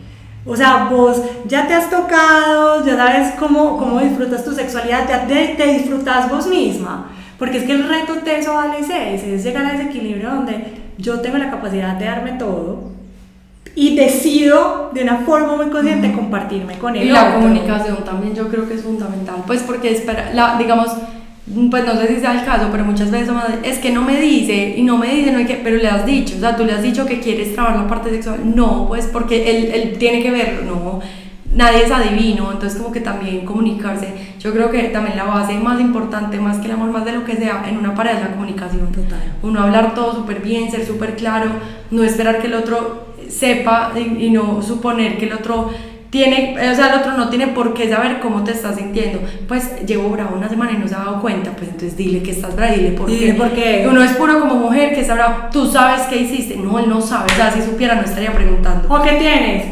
O sea, vos ya te has tocado, ya sabes cómo, cómo disfrutas tu sexualidad, ya te, te disfrutas vos misma. Porque es que el reto teso vale ese, es llegar a ese equilibrio donde yo tengo la capacidad de darme todo y decido de una forma muy consciente compartirme con él. Y la comunicación también yo creo que es fundamental, pues porque espera, la, digamos, pues no sé si sea el caso, pero muchas veces es que no me dice y no me dice, no hay que, pero le has dicho, o sea, tú le has dicho que quieres trabajar la parte sexual, no, pues porque él, él tiene que verlo, no, nadie es adivino, entonces como que también comunicarse, yo creo que también la base más importante, más que el amor, más de lo que sea, en una pareja es la comunicación. Total. Uno hablar todo súper bien, ser súper claro, no esperar que el otro sepa y no suponer que el otro tiene, o sea, el otro no tiene por qué saber cómo te estás sintiendo. Pues llevo bravo una semana y no se ha dado cuenta, pues entonces dile que estás bravo, dile por qué. Porque uno es puro como mujer que está bravo, tú sabes qué hiciste. No, él no sabe, o sea, si supiera no estaría preguntando. ¿O qué tienes?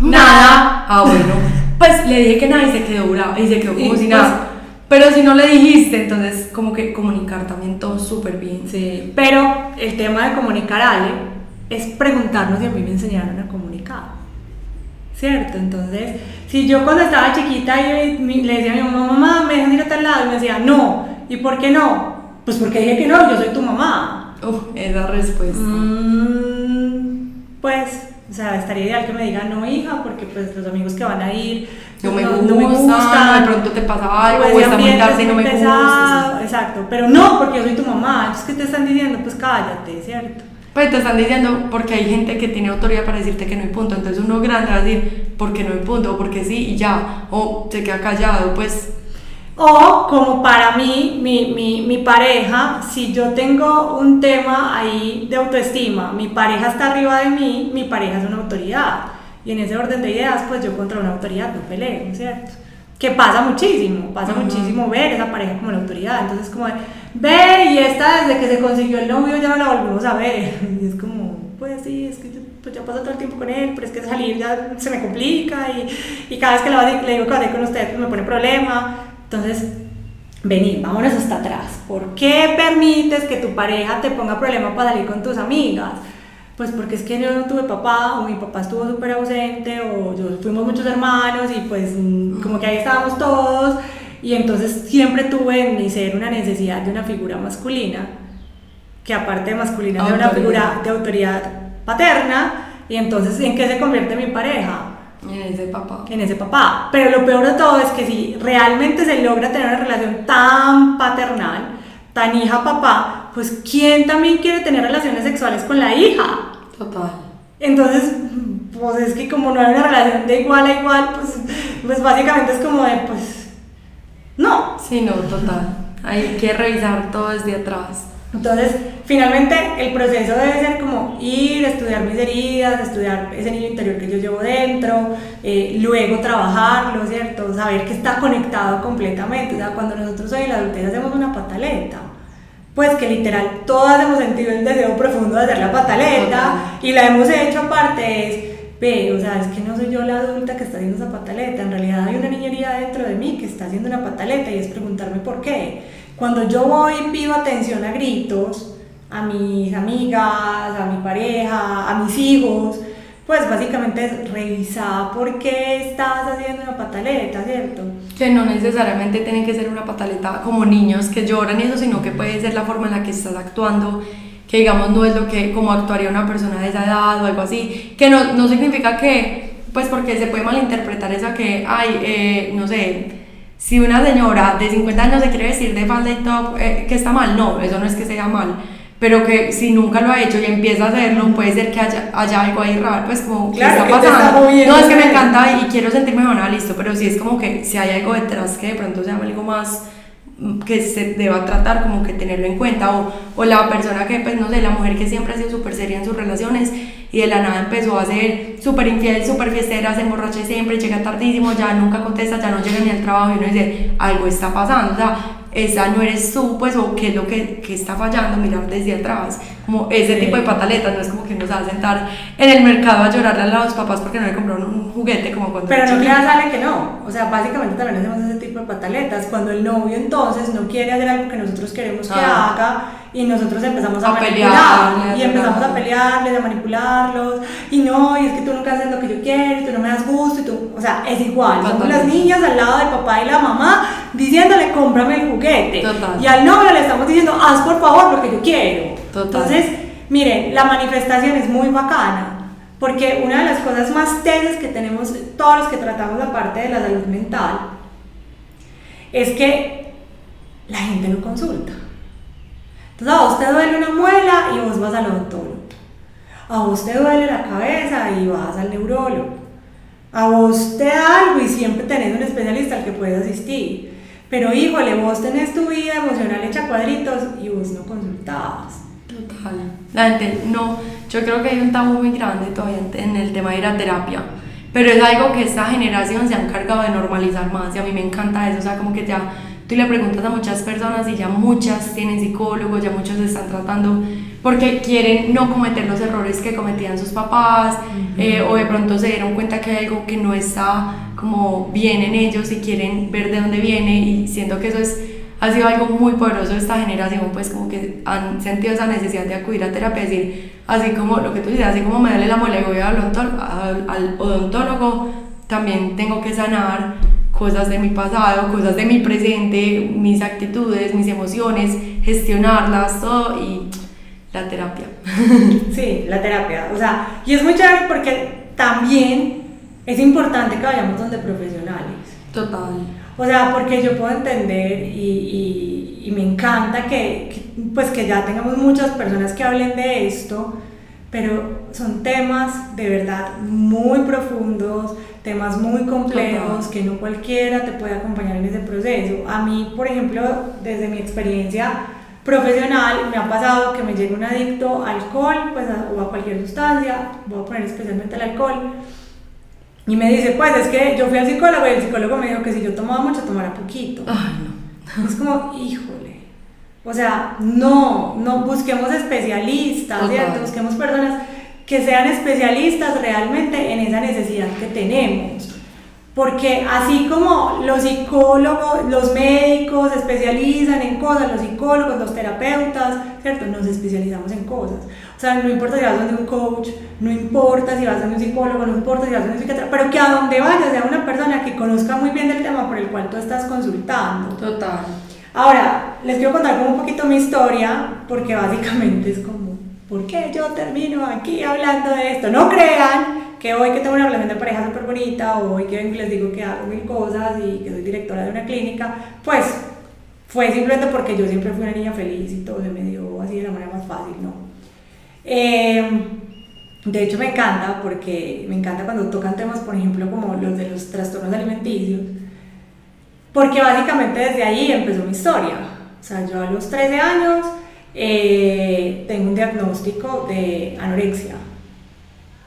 Nada. Ah, bueno. Pues le dije que nada y se quedó bravo y se quedó como si nada. Pues, pero si no le dijiste, entonces como que comunicar también todo súper bien. Sí, pero el tema de comunicar, Ale, es preguntarnos si a mí me enseñaron a comunicar. ¿Cierto? Entonces, si yo cuando estaba chiquita y le decía a mi mamá, mamá, me dejas ir a tal lado, y me decía, no, ¿y por qué no? Pues porque dije que no, yo soy tu mamá. Uf, esa respuesta. Mm, pues, o sea, estaría ideal que me digan, no, hija, porque pues los amigos que van a ir no, me, gustan, no me gustan, de pronto te pasa algo, pues, o está muy tarde y no me gusta. Exacto, pero no, porque yo soy tu mamá, entonces, ¿qué te están diciendo? Pues cállate, ¿cierto? Pues te están diciendo porque hay gente que tiene autoridad para decirte que no hay punto. Entonces uno grande va a decir porque no hay punto o porque sí y ya. O se queda callado, pues. O como para mí, mi, mi, mi, pareja, si yo tengo un tema ahí de autoestima, mi pareja está arriba de mí, mi pareja es una autoridad. Y en ese orden de ideas, pues yo contra una autoridad no peleo, ¿cierto? Que pasa muchísimo, pasa muchísimo ver esa pareja como la autoridad. Entonces, como ve y esta desde que se consiguió el novio ya no la volvimos a ver. [laughs] Y es como, pues sí, es que pues ya paso todo el tiempo con él, pero es que salir ya se me complica y, y cada vez que le, digo que voy con usted pues me pone problema. Entonces, vení, vámonos hasta atrás. ¿Por qué permites que tu pareja te ponga problema para salir con tus amigas? Pues porque es que yo no tuve papá, o mi papá estuvo súper ausente, o yo fuimos muchos hermanos y pues como que ahí estábamos todos y entonces siempre tuve en mi ser una necesidad de una figura masculina, que aparte de masculina, de una figura de autoridad paterna. Y entonces, ¿en qué se convierte mi pareja? En ese papá. En ese papá. Pero lo peor de todo es que si realmente se logra tener una relación tan paternal, tan hija-papá, pues ¿quién también quiere tener relaciones sexuales con la hija? Total. Entonces, pues es que como no hay una relación de igual a igual, pues, pues básicamente es como de, pues, no. Sí, no, total. Hay que revisar todo desde atrás. Entonces, finalmente el proceso debe ser como ir, estudiar mis heridas, estudiar ese niño interior que yo llevo dentro, eh, luego trabajarlo, ¿cierto? Saber que está conectado completamente. O sea, cuando nosotros hoy en la adultez hacemos una pataleta, pues que literal todas hemos sentido el deseo profundo de hacer la pataleta y la hemos hecho aparte es, ve, o sea, es que no soy yo la adulta que está haciendo esa pataleta, en realidad hay una niñería dentro de mí que está haciendo una pataleta y es preguntarme por qué. Cuando yo voy y pido atención a gritos, a mis amigas, a mi pareja, a mis hijos, pues básicamente es revisar por qué estás haciendo una pataleta, ¿cierto? Que no necesariamente tiene que ser una pataleta como niños que lloran y eso, sino que puede ser la forma en la que estás actuando, que digamos no es lo que como actuaría una persona de esa edad o algo así, que no, no significa que, pues porque se puede malinterpretar eso que, ay, eh, no sé, si una señora de 50 años se quiere vestir de falda y top, eh, que está mal, no, eso no es que sea mal pero que si nunca lo ha hecho y empieza a hacerlo, puede ser que haya, haya algo ahí raro, pues como, ¿qué está pasando? no, es que me encanta y quiero sentirme buena, listo, pero si es como que si hay algo detrás que de pronto sea algo más mm, que se deba tratar como que tenerlo en cuenta o, o la persona que pues no sé la mujer que siempre ha sido súper seria en sus relaciones y de la nada empezó a ser súper infiel, súper fiestera, se emborracha siempre, llega tardísimo, ya nunca contesta, ya no llega ni al trabajo y uno dice algo está pasando, o sea esa no eres tú, pues, o qué es lo que, que está fallando, mirar desde atrás, como ese tipo de pataletas, no es como que nos va a sentar en el mercado a llorarle a los papás porque no le compraron un juguete, como cuando... Pero no creas, sale que no, o sea, básicamente también hacemos ese tipo de pataletas, cuando el novio entonces no quiere hacer algo que nosotros queremos que ah. haga, y nosotros empezamos a, a y empezamos a pelearles, a manipularlos, y no, y es que tú nunca haces lo que yo quiero, y tú no me das gusto, y tú, o sea, es igual, somos las niñas al lado del papá y la mamá diciéndole, cómprame el juguete, y al novio le estamos diciendo, haz por favor lo que yo quiero. Entonces, miren, la manifestación es muy bacana, porque una de las cosas más tensas que tenemos todos los que tratamos la parte de la salud mental, es que la gente no consulta. Entonces a vos te duele una muela y vos vas al odontólogo. A vos te duele la cabeza y vas al neurólogo. A vos te da algo y siempre tenés un especialista al que puedes asistir. Pero híjole, vos tenés tu vida emocional hecha cuadritos y vos no consultabas. Total. La gente no, yo creo que hay un tabú muy grande todavía en el tema de ir a terapia. Pero es algo que esta generación se ha encargado de normalizar más y a mí me encanta eso. O sea, como que ya tú le preguntas a muchas personas y ya muchas tienen psicólogos, ya muchos están tratando porque quieren no cometer los errores que cometían sus papás eh, o de pronto se dieron cuenta que hay algo que no está como bien en ellos y quieren ver de dónde viene y siento que eso es ha sido algo muy poderoso de esta generación, pues como que han sentido esa necesidad de acudir a terapia, decir, así como lo que tú dices, así como me duele la muela y voy al, al odontólogo, también tengo que sanar cosas de mi pasado, cosas de mi presente, mis actitudes, mis emociones, gestionarlas, todo y la terapia. [laughs] Sí, la terapia. O sea, y es muy chévere porque también es importante que vayamos donde profesionales. Total. O sea, porque yo puedo entender y, y, me encanta que, que, pues que ya tengamos muchas personas que hablen de esto, pero son temas de verdad muy profundos, temas muy complejos que no cualquiera te puede acompañar en ese proceso. A mí, por ejemplo, desde mi experiencia profesional, me ha pasado que me llega un adicto al alcohol pues, o a cualquier sustancia, voy a poner especialmente el alcohol, y me dice, pues es que yo fui al psicólogo y el psicólogo me dijo que si yo tomaba mucho, tomara poquito. Es como, híjole. O sea, no, no busquemos especialistas, ¿cierto? Busquemos personas que sean especialistas realmente en esa necesidad que tenemos. Porque así como los psicólogos, los médicos se especializan en cosas, los psicólogos, los terapeutas, ¿cierto? Nos especializamos en cosas. O sea, no importa si vas a un coach, no importa si vas a un psicólogo, no importa si vas a un psiquiatra, pero que a donde vayas sea una persona que conozca muy bien del tema por el cual tú estás consultando. Total. Ahora, les quiero contar como un poquito mi historia, porque básicamente es como, ¿por qué yo termino aquí hablando de esto? No crean que hoy que tengo una relación de pareja súper bonita, o hoy que les digo que hago mil cosas y que soy directora de una clínica, pues fue simplemente porque yo siempre fui una niña feliz y todo se me dio así de la manera más fácil, ¿no? Em, de hecho me encanta porque me encanta cuando tocan temas, por ejemplo, como los de los trastornos alimenticios, porque básicamente desde ahí empezó mi historia. O sea, yo a los 13 años eh, tengo un diagnóstico de anorexia.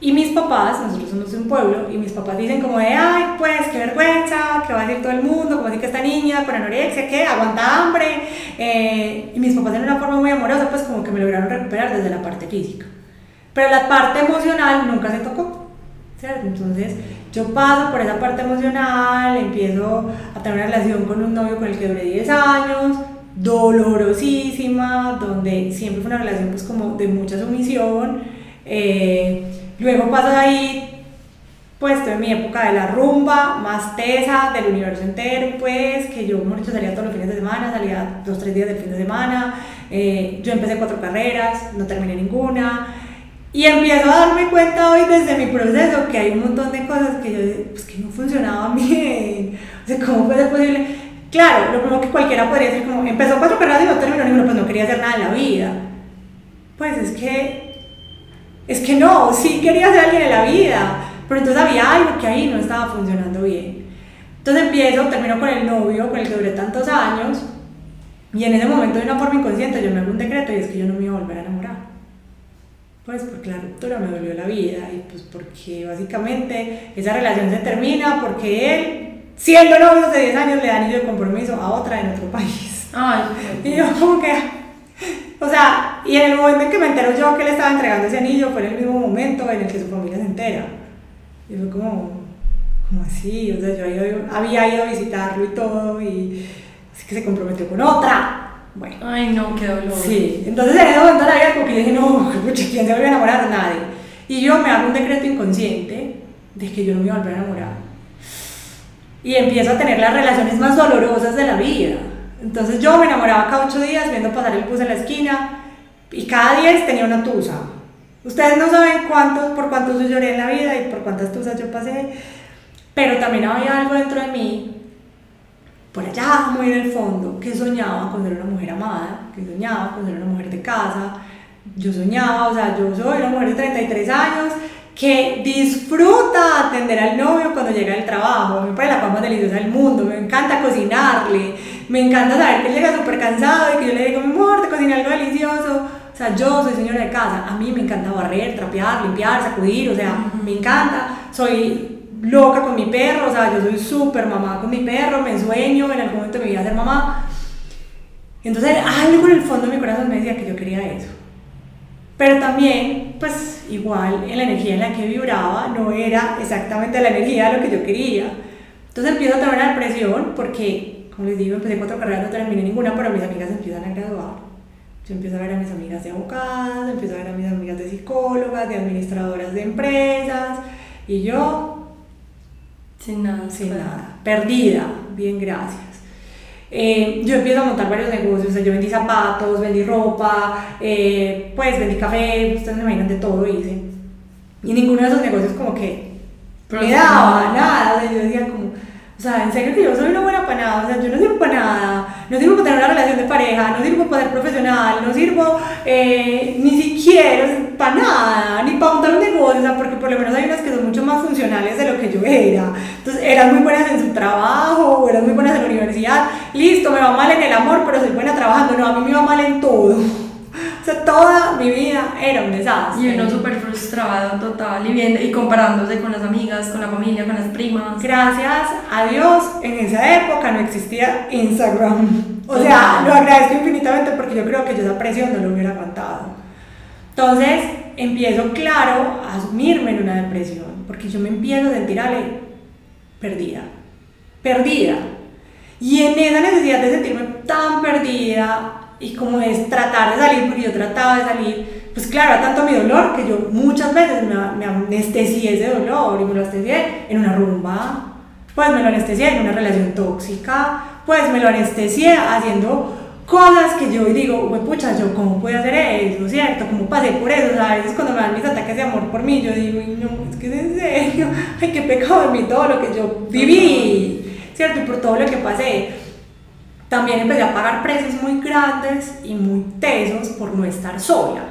Y mis papás, nosotros somos de un pueblo, y mis papás dicen como de, ay, pues qué vergüenza, que va a decir todo el mundo, como así que esta niña con anorexia, que aguanta hambre. Eh, y mis papás en una forma muy amorosa, pues como que me lograron recuperar desde la parte física. Pero la parte emocional nunca se tocó, ¿cierto? Entonces yo paso por esa parte emocional, empiezo a tener una relación con un novio con el que duré 10 años, dolorosísima, donde siempre fue una relación pues como de mucha sumisión. Eh, Luego paso de ahí, pues en mi época de la rumba, más tesa, del universo entero, pues, que yo, mejor dicho, salía todos los fines de semana, salía dos, tres días del fin de semana. Eh, yo empecé cuatro carreras, no terminé ninguna. Y empiezo a darme cuenta hoy desde mi proceso que hay un montón de cosas que yo, pues, que no funcionaban [laughs] bien. O sea, ¿cómo puede ser posible? Claro, lo primero que cualquiera podría decir, como empezó cuatro carreras y no terminó ninguna, pues no quería hacer nada en la vida. Pues es que es que no, sí quería ser alguien en la vida, pero entonces había algo que ahí no estaba funcionando bien. Entonces empiezo, termino con el novio con el que duré tantos años, y en ese momento de una forma inconsciente yo me hago un decreto y es que yo no me iba a volver a enamorar. Pues porque la ruptura me dolió la vida y pues porque básicamente esa relación se termina porque él, siendo novio de 10 años, le da anillo de compromiso a otra en otro país. Ay, y yo como que o sea, y en el momento en que me entero yo que le estaba entregando ese anillo, fue en el mismo momento en el que su familia se entera. Y fue como, como así, o sea, yo había ido a visitarlo y todo, y así que se comprometió con otra. Bueno. Ay, no, qué dolor. Sí, entonces en ese momento la vida como que dije, no, pucha, ¿quién se vuelve a enamorar? Nadie. Y yo me hago un decreto inconsciente de que yo no me iba a volver a enamorar. Y empiezo a tener las relaciones más dolorosas de la vida entonces yo me enamoraba cada ocho días viendo pasar el bus en la esquina y cada diez tenía una tusa. Ustedes no saben cuántos, por cuántos yo lloré en la vida y por cuántas tusas yo pasé, pero también había algo dentro de mí, por allá muy en el fondo, que soñaba con ser una mujer amada, que soñaba con ser una mujer de casa. Yo soñaba, o sea, yo soy una mujer de 33 años que disfruta atender al novio cuando llega del trabajo. Me parece la más deliciosa del mundo, me encanta cocinarle, me encanta saber que él llega súper cansado y que yo le digo, mi amor, te cociné algo delicioso. O sea, yo soy señora de casa, a mí me encanta barrer, trapear, limpiar, sacudir, o sea, me encanta. Soy loca con mi perro, o sea, yo soy súper mamá con mi perro, me sueño en algún momento de mi vida ser mamá. Entonces, algo en el fondo de mi corazón me decía que yo quería eso. Pero también, pues igual, en la energía en la que vibraba no era exactamente la energía de lo que yo quería. Entonces empiezo a tener una depresión porque, como les digo, empecé cuatro carreras, no terminé ninguna, pero mis amigas empiezan a graduar. Yo empiezo a ver a mis amigas de abogadas, empiezo a ver a mis amigas de psicólogas, de administradoras de empresas, y yo... Sin nada. Sin nada. Perdida. Bien, gracias. Eh, yo empiezo a montar varios negocios, o sea, yo vendí zapatos, vendí ropa, eh, pues vendí café, ustedes me imaginan de todo hice. Y ninguno de esos negocios como que me daba nada, o sea, yo decía como, o sea, en serio que yo soy una buena para nada, o sea, yo no sirvo para nada, no sirvo para tener una relación de pareja, no sirvo para ser profesional, no sirvo eh, ni siquiera para nada, ni para montar un negocio, o sea, porque por lo menos hay unas que son mucho más funcionales de lo que yo era. Entonces, eran muy buenas en su trabajo, o eran muy buenas en la universidad, listo, me va mal en el amor, pero soy buena trabajando, no, a mí me va mal en todo toda mi vida era un desastre. Y uno súper frustrado total y, viendo, y comparándose con las amigas, con la familia, con las primas. Gracias a Dios, en esa época no existía Instagram. O sea, lo agradezco infinitamente porque yo creo que yo esa presión no lo hubiera aguantado. Entonces, empiezo, claro, a asumirme en una depresión, porque yo me empiezo a sentir, Ale, perdida. Perdida. Y en esa necesidad de sentirme tan perdida, y como es tratar de salir, porque yo trataba de salir, pues claro, era tanto mi dolor que yo muchas veces me, me anestesié ese dolor y me lo anestesié en una rumba, pues me lo anestesié en una relación tóxica, pues me lo anestesié haciendo cosas que yo digo, güey, pucha, yo cómo puedo hacer eso, ¿cierto? ¿Cómo pasé por eso? O sea, a veces cuando me dan mis ataques de amor por mí, yo digo, no, es que es en serio, [laughs] ay, qué pecado en mí todo lo que yo viví, ¿cierto? Y por todo lo que pasé. También empecé a pagar precios muy grandes y muy tesos por no estar sola.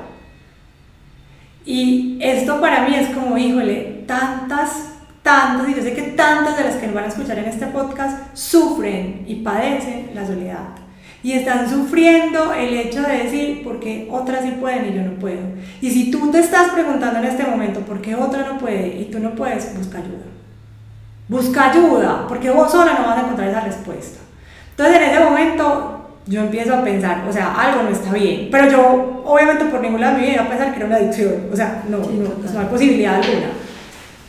Y esto para mí es como, híjole, tantas, tantas, y yo sé que tantas de las que nos van a escuchar en este podcast sufren y padecen la soledad y están sufriendo el hecho de decir, ¿por qué otras sí pueden y yo no puedo? Y si tú te estás preguntando en este momento, ¿por qué otra no puede y tú no puedes? Busca ayuda. Busca ayuda, porque vos sola no vas a encontrar esa respuesta. Entonces en ese momento yo empiezo a pensar, o sea, algo no está bien. Pero yo, obviamente, por ningún lado de mi vida a pensar que era una adicción. O sea, no, no, no hay posibilidad alguna.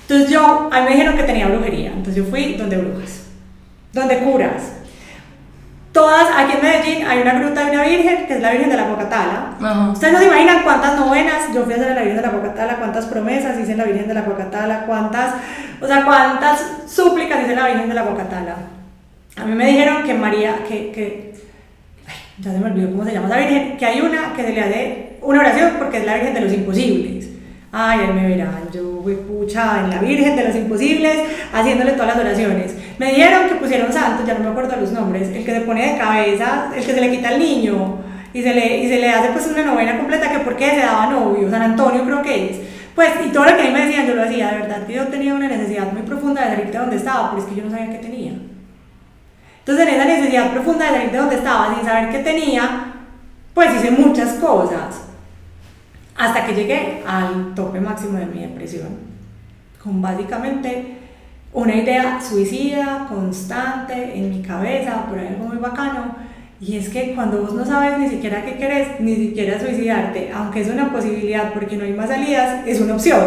Entonces yo, a mí me dijeron que tenía brujería. Entonces yo fui donde brujas, donde curas, Todas, aquí en Medellín hay una gruta de una virgen, que es la Virgen de la Cocatala. Ustedes no se imaginan cuántas novenas yo fui a hacer a la Virgen de la Cocatala, cuántas promesas hice en la Virgen de la Cocatala, cuántas, o sea, cuántas súplicas hice en la Virgen de la Cocatala. A mí me dijeron que María, que, que ya se me olvidó cómo se llama esa Virgen, que hay una que se le hace una oración porque es la Virgen de los imposibles. Ay, él me verán, yo fui pucha en la Virgen de los Imposibles, haciéndole todas las oraciones. Me dijeron que pusieron santos, ya no me acuerdo los nombres, el que se pone de cabeza, el que se le quita al niño y se le, y se le hace pues una novena completa que porque se daba novio, San Antonio creo que es. Pues, y todo lo que a mí me decían, yo lo hacía, de verdad que yo tenía una necesidad muy profunda de salir de donde estaba, pero es que yo no sabía qué tenía. Entonces, en esa necesidad profunda de salir de donde estaba, sin saber qué tenía, pues hice muchas cosas. Hasta que llegué al tope máximo de mi depresión, con básicamente una idea suicida constante en mi cabeza, por algo muy bacano, y es que cuando vos no sabes ni siquiera qué querés, ni siquiera suicidarte, aunque es una posibilidad porque no hay más salidas, es una opción.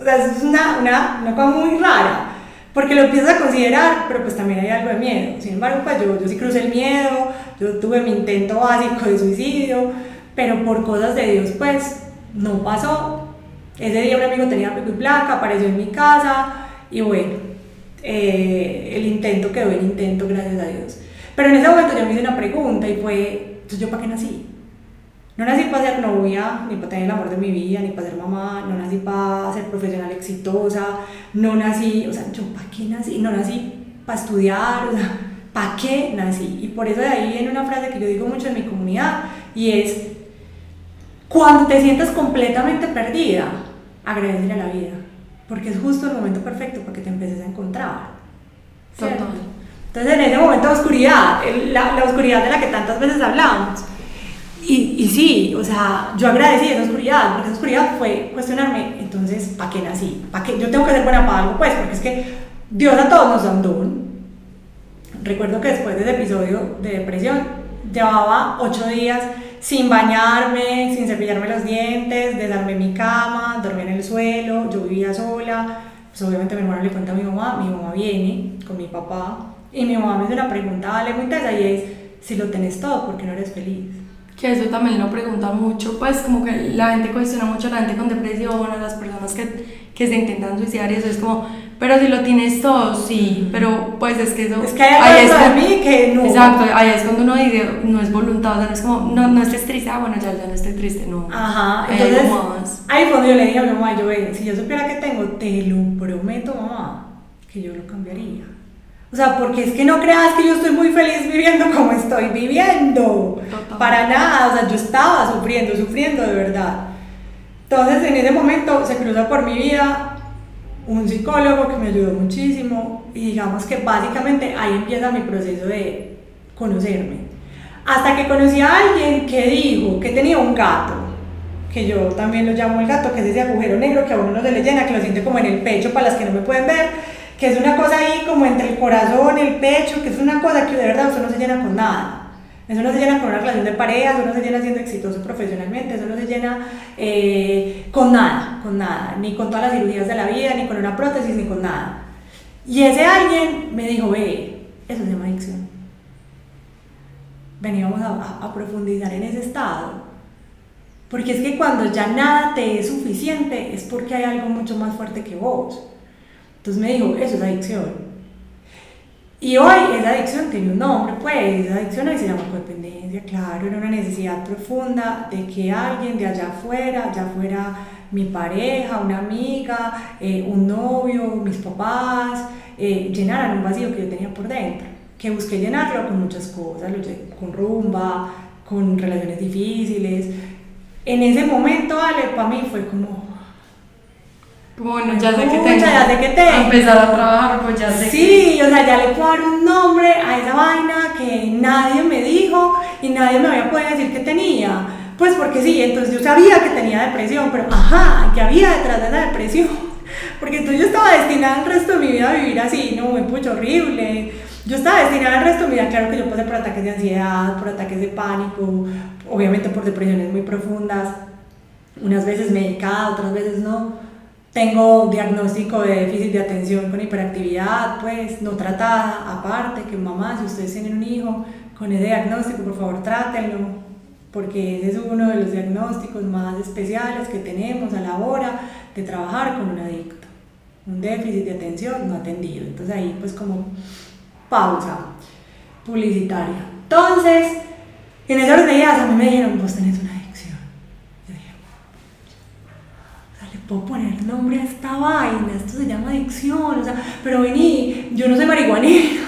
O sea, es una, una cosa muy rara, porque lo empiezas a considerar, pero pues también hay algo de miedo. Sin embargo, pues yo, yo sí crucé el miedo, yo tuve mi intento básico de suicidio, pero por cosas de Dios, pues no pasó. Ese día un amigo tenía pico y placa, apareció en mi casa y bueno, eh, el intento quedó en intento, gracias a Dios. Pero en ese momento yo me hice una pregunta y fue, yo para qué nací? No nací para ser novia, ni para tener el amor de mi vida, ni para ser mamá, no nací para ser profesional exitosa, no nací, o sea, yo para qué nací, no nací para estudiar, o sea, ¿para qué nací? Y por eso de ahí viene una frase que yo digo mucho en mi comunidad y es, cuando te sientas completamente perdida, agradecer a la vida, porque es justo el momento perfecto para que te empieces a encontrar. Entonces, en ese momento de oscuridad, la, la, oscuridad de la que tantas veces hablamos, y, y, sí, o sea, yo agradecí esa oscuridad, porque esa oscuridad fue cuestionarme, entonces, ¿para qué nací? ¿Para qué? Yo tengo que ser buena para algo, pues, porque es que Dios a todos nos da. Recuerdo que después de ese episodio de depresión, llevaba ocho días sin bañarme, sin cepillarme los dientes, desarmé mi cama, dormí en el suelo, yo vivía sola, pues obviamente mi hermano le cuenta a mi mamá, mi mamá viene con mi papá y mi mamá me hace una pregunta, vale, muy intensa y es, si lo tenés todo, ¿por qué no eres feliz? Que eso también lo pregunta mucho, pues como que la gente cuestiona mucho a la gente con depresión, a las personas que, que se intentan suicidar y eso es como, pero si lo tienes todo, sí, pero pues es que eso... Es que hay ahí es de mí que no... Exacto, ahí es cuando uno dice, no es voluntad, o sea, no es como, no, no estés triste, ah, bueno, ya, ya no estoy triste, no. Ajá, entonces, ahí cuando yo le dije a mi mamá, yo, si yo supiera que tengo, te lo prometo, mamá, que yo lo cambiaría. O sea, porque es que no creas que yo estoy muy feliz viviendo como estoy viviendo. Para nada, o sea, yo estaba sufriendo, sufriendo de verdad. Entonces, en ese momento se cruza por mi vida un psicólogo que me ayudó muchísimo y digamos que básicamente ahí empieza mi proceso de conocerme. Hasta que conocí a alguien que dijo que tenía un gato, que yo también lo llamo el gato, que es ese agujero negro que a uno no se le llena, que lo siente como en el pecho para las que no me pueden ver, que es una cosa ahí como entre el corazón, el pecho, que es una cosa que de verdad usted no se llena con nada. Eso no se llena con una relación de pareja, eso no se llena siendo exitoso profesionalmente, eso no se llena eh, con nada, con nada, ni con todas las cirugías de la vida, ni con una prótesis, ni con nada. Y ese alguien me dijo, ve, eso se llama adicción. Veníamos a, a profundizar en ese estado. Porque es que cuando ya nada te es suficiente es porque hay algo mucho más fuerte que vos. Entonces me dijo, eso es adicción. Y hoy esa adicción tiene un nombre, pues, esa adicción hoy se llama codependencia, claro, era una necesidad profunda de que alguien de allá afuera, ya fuera mi pareja, una amiga, eh, un novio, mis papás, eh, llenaran un vacío que yo tenía por dentro, que busqué llenarlo con muchas cosas, con rumba, con relaciones difíciles. En ese momento, Ale, para mí fue como, bueno, ya sé que tengo. Ya sé que tengo. Empezar a trabajar, pues ya sé. Sí, o sea, ya le puedo dar un nombre a esa vaina que nadie me dijo y nadie me había podido decir que tenía. Pues porque sí, entonces yo sabía que tenía depresión, pero ajá, ¿qué había detrás de la depresión? [laughs] Porque entonces yo estaba destinada el resto de mi vida a vivir así, no, me pucho horrible. Yo estaba destinada el resto de mi vida, claro que yo pasé por ataques de ansiedad, por ataques de pánico, obviamente por depresiones muy profundas, unas veces medicada, otras veces no tengo diagnóstico de déficit de atención con hiperactividad, pues no tratada, aparte que mamá, si ustedes tienen un hijo con ese diagnóstico, por favor trátenlo, porque ese es uno de los diagnósticos más especiales que tenemos a la hora de trabajar con un adicto, un déficit de atención no atendido. Entonces ahí pues como pausa publicitaria. Entonces, en de ideas a mí me dijeron, vos tenés una puedo poner nombre a esta vaina, esto se llama adicción, o sea, pero vení, yo no soy marihuanera,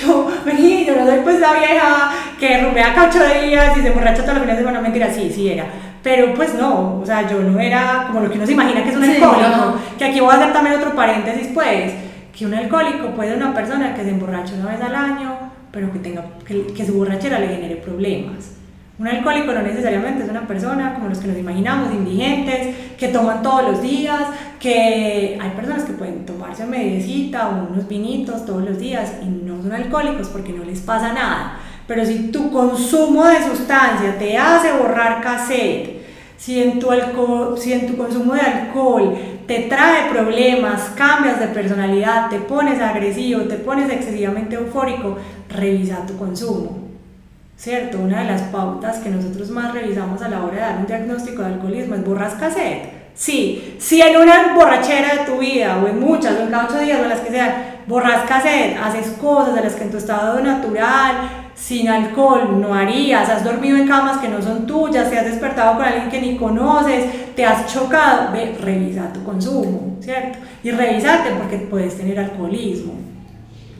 [laughs] yo, vení, yo no soy pues la vieja que rompea cacho de días y se emborracha todos los fines de semana, mentira, sí, sí era, pero pues no, o sea, yo no era como lo que uno se imagina que es un alcohólico, que aquí voy a hacer también otro paréntesis pues, que un alcohólico puede ser una persona que se emborracha una vez al año, pero que tenga, que, que su borrachera le genere problemas. Un alcohólico no necesariamente es una persona como los que nos imaginamos, indigentes, que toman todos los días, que hay personas que pueden tomarse mediecita o unos vinitos todos los días y no son alcohólicos porque no les pasa nada. Pero si tu consumo de sustancia te hace borrar cassette, si en tu, alcohol, si en tu consumo de alcohol te trae problemas, cambias de personalidad, te pones agresivo, te pones excesivamente eufórico, revisa tu consumo ¿cierto? Una de las pautas que nosotros más revisamos a la hora de dar un diagnóstico de alcoholismo es borras cassette. Sí, si en una borrachera de tu vida, o en muchas, o en cada ocho días, o en las que sean, borras cassette, haces cosas de las que en tu estado natural, sin alcohol, no harías, has dormido en camas que no son tuyas, te has despertado con alguien que ni conoces, te has chocado, ve, revisa tu consumo, ¿cierto? Y revisate porque puedes tener alcoholismo.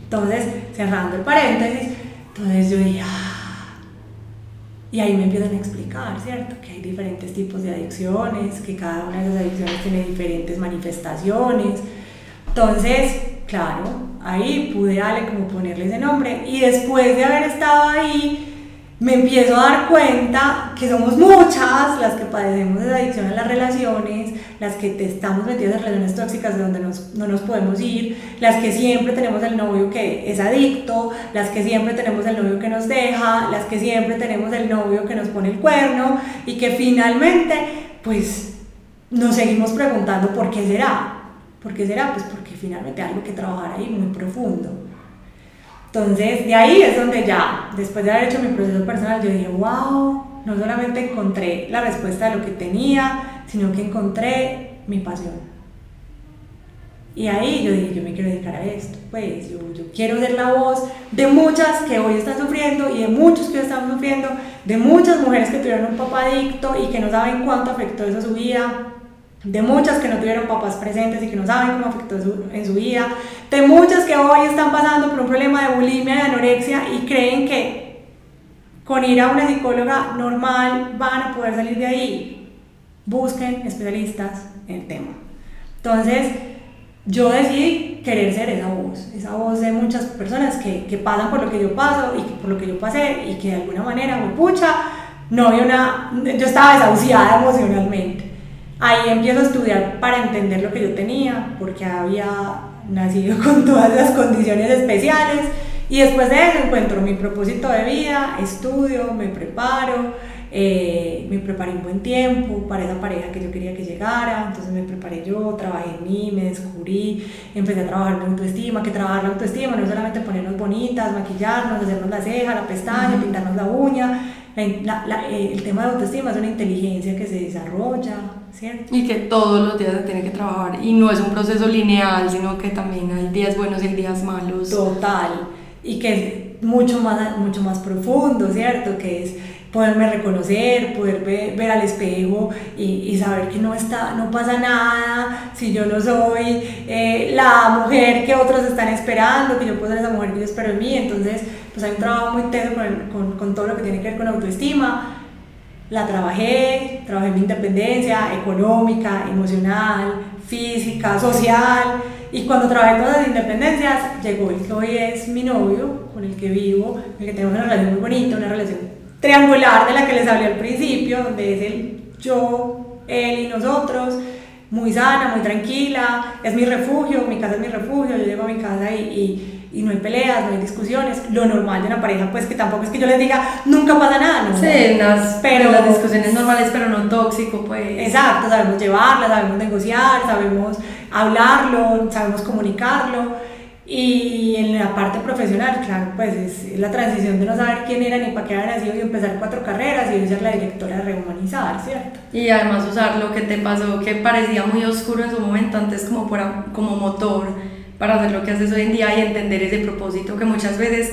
Entonces, cerrando el paréntesis, entonces yo dije, ah, y ahí me empiezan a explicar, ¿cierto? Que hay diferentes tipos de adicciones, que cada una de las adicciones tiene diferentes manifestaciones. Entonces, claro, ahí pude darle como ponerle ese nombre. Y después de haber estado ahí, me empiezo a dar cuenta que somos muchas las que padecemos de adicción a las relaciones, las que estamos metidas en relaciones tóxicas de donde no nos podemos ir, las que siempre tenemos el novio que es adicto, las que siempre tenemos el novio que nos deja, las que siempre tenemos el novio que nos pone el cuerno y que finalmente pues nos seguimos preguntando por qué será. ¿Por qué será? Pues porque finalmente hay algo que trabajar ahí muy profundo. Entonces, de ahí es donde ya, después de haber hecho mi proceso personal, yo dije, wow, no solamente encontré la respuesta de lo que tenía, sino que encontré mi pasión. Y ahí yo dije, yo me quiero dedicar a esto, pues yo, quiero ser la voz de muchas que hoy están sufriendo y de muchos que hoy están sufriendo, de muchas mujeres que tuvieron un papá adicto y que no saben cuánto afectó eso a su vida, de muchas que no tuvieron papás presentes y que no saben cómo afectó en su vida, de muchas que hoy están pasando por un problema de bulimia, de anorexia y creen que con ir a una psicóloga normal van a poder salir de ahí. Busquen especialistas en el tema. Entonces, yo decidí querer ser esa voz, esa voz de muchas personas que, que pasan por lo que yo paso y por lo que yo pasé y que de alguna manera, me pucha, no había una, yo estaba desahuciada emocionalmente Ahí empiezo a estudiar para entender lo que yo tenía, porque había nacido con todas las condiciones especiales. Y después de eso encuentro mi propósito de vida, estudio, me preparo, eh, me preparé un buen tiempo para esa pareja que yo quería que llegara, entonces me preparé yo, trabajé en mí, me descubrí, empecé a trabajar mi autoestima, que trabajar la autoestima no es solamente ponernos bonitas, maquillarnos, hacernos la ceja, la pestaña, pintarnos la uña, el tema de autoestima es una inteligencia que se desarrolla, ¿cierto? Y que todos los días se tiene que trabajar y no es un proceso lineal, sino que también hay días buenos y días malos. Total, y que es mucho más, mucho más profundo, ¿cierto? Que es poderme reconocer, poder ver, al espejo y, saber que no, está, no pasa nada si yo no soy eh, la mujer que otros están esperando, que yo puedo ser esa mujer que yo espero en mí. Entonces, pues hay un trabajo muy teso con, con, todo lo que tiene que ver con autoestima. La trabajé, trabajé mi independencia económica, emocional, física, social. Y cuando trabajé todas las independencias, llegó el que hoy es mi novio, con el que vivo, con el que tengo una relación muy bonita, una relación triangular de la que les hablé al principio, donde es el yo, él y nosotros, muy sana, muy tranquila, es mi refugio, mi casa es mi refugio, yo llego a mi casa y, no hay peleas, no hay discusiones, lo normal de una pareja, pues que tampoco es que yo les diga, nunca pasa nada, ¿no? Sí, pero, las discusiones normales, pero no tóxico, pues. Exacto, sabemos llevarla, sabemos negociar, sabemos hablarlo, sabemos comunicarlo. Y en la parte profesional, claro, pues es la transición de no saber quién era ni para qué había nacido y empezar cuatro carreras y ser la directora de Rehumanizar, ¿cierto? Y además usar lo que te pasó, que parecía muy oscuro en su momento, antes como, como motor para hacer lo que haces hoy en día y entender ese propósito que muchas veces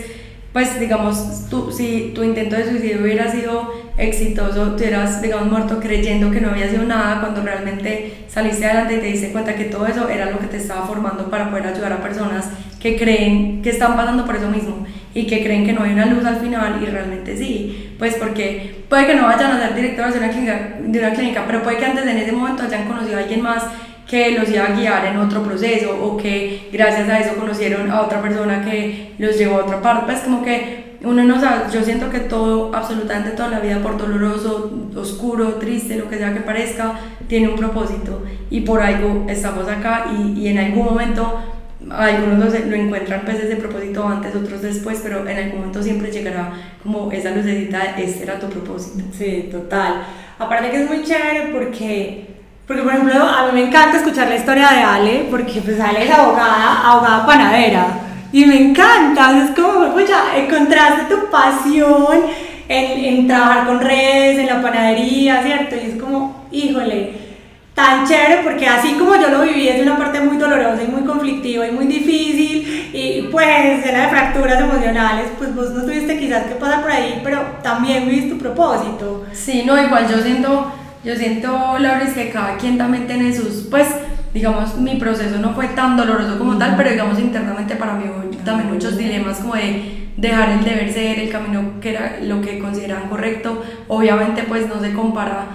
pues digamos, tú, si tu intento de suicidio hubiera sido exitoso, te hubieras, digamos, muerto creyendo que no había sido nada, cuando realmente saliste adelante y te diste cuenta que todo eso era lo que te estaba formando para poder ayudar a personas que creen que están pasando por eso mismo y que creen que no hay una luz al final y realmente sí, pues porque puede que no vayan a ser directores de una clínica, de una clínica pero puede que antes en ese momento hayan conocido a alguien más que los iba a guiar en otro proceso o que gracias a eso conocieron a otra persona que los llevó a otra parte. Pues como que uno no sabe, yo siento que todo, absolutamente toda la vida, por doloroso, oscuro, triste, lo que sea que parezca, tiene un propósito y por algo estamos acá y, y en algún momento algunos lo, encuentran pues ese propósito antes, otros después, pero en algún momento siempre llegará como esa lucecita, este era tu propósito. Sí, total. Aparte que es muy chévere porque porque, por ejemplo, a mí me encanta escuchar la historia de Ale, porque pues Ale es abogada, abogada panadera. Y me encanta, es como, pues ya encontraste tu pasión en, en, trabajar con redes, en la panadería, ¿cierto? Y es como, híjole, tan chévere, porque así como yo lo viví, es una parte muy dolorosa y muy conflictiva y muy difícil, y pues llena de fracturas emocionales, pues vos no tuviste quizás que pasar por ahí, pero también viviste tu propósito. Sí, no, igual yo siento yo siento, Laura, es que cada quien también tiene sus, pues, digamos, mi proceso no fue tan doloroso como tal, pero digamos, internamente para mí hubo también muchos dilemas como de dejar el deber ser, el camino que era lo que consideran correcto. Obviamente, pues, no se compara,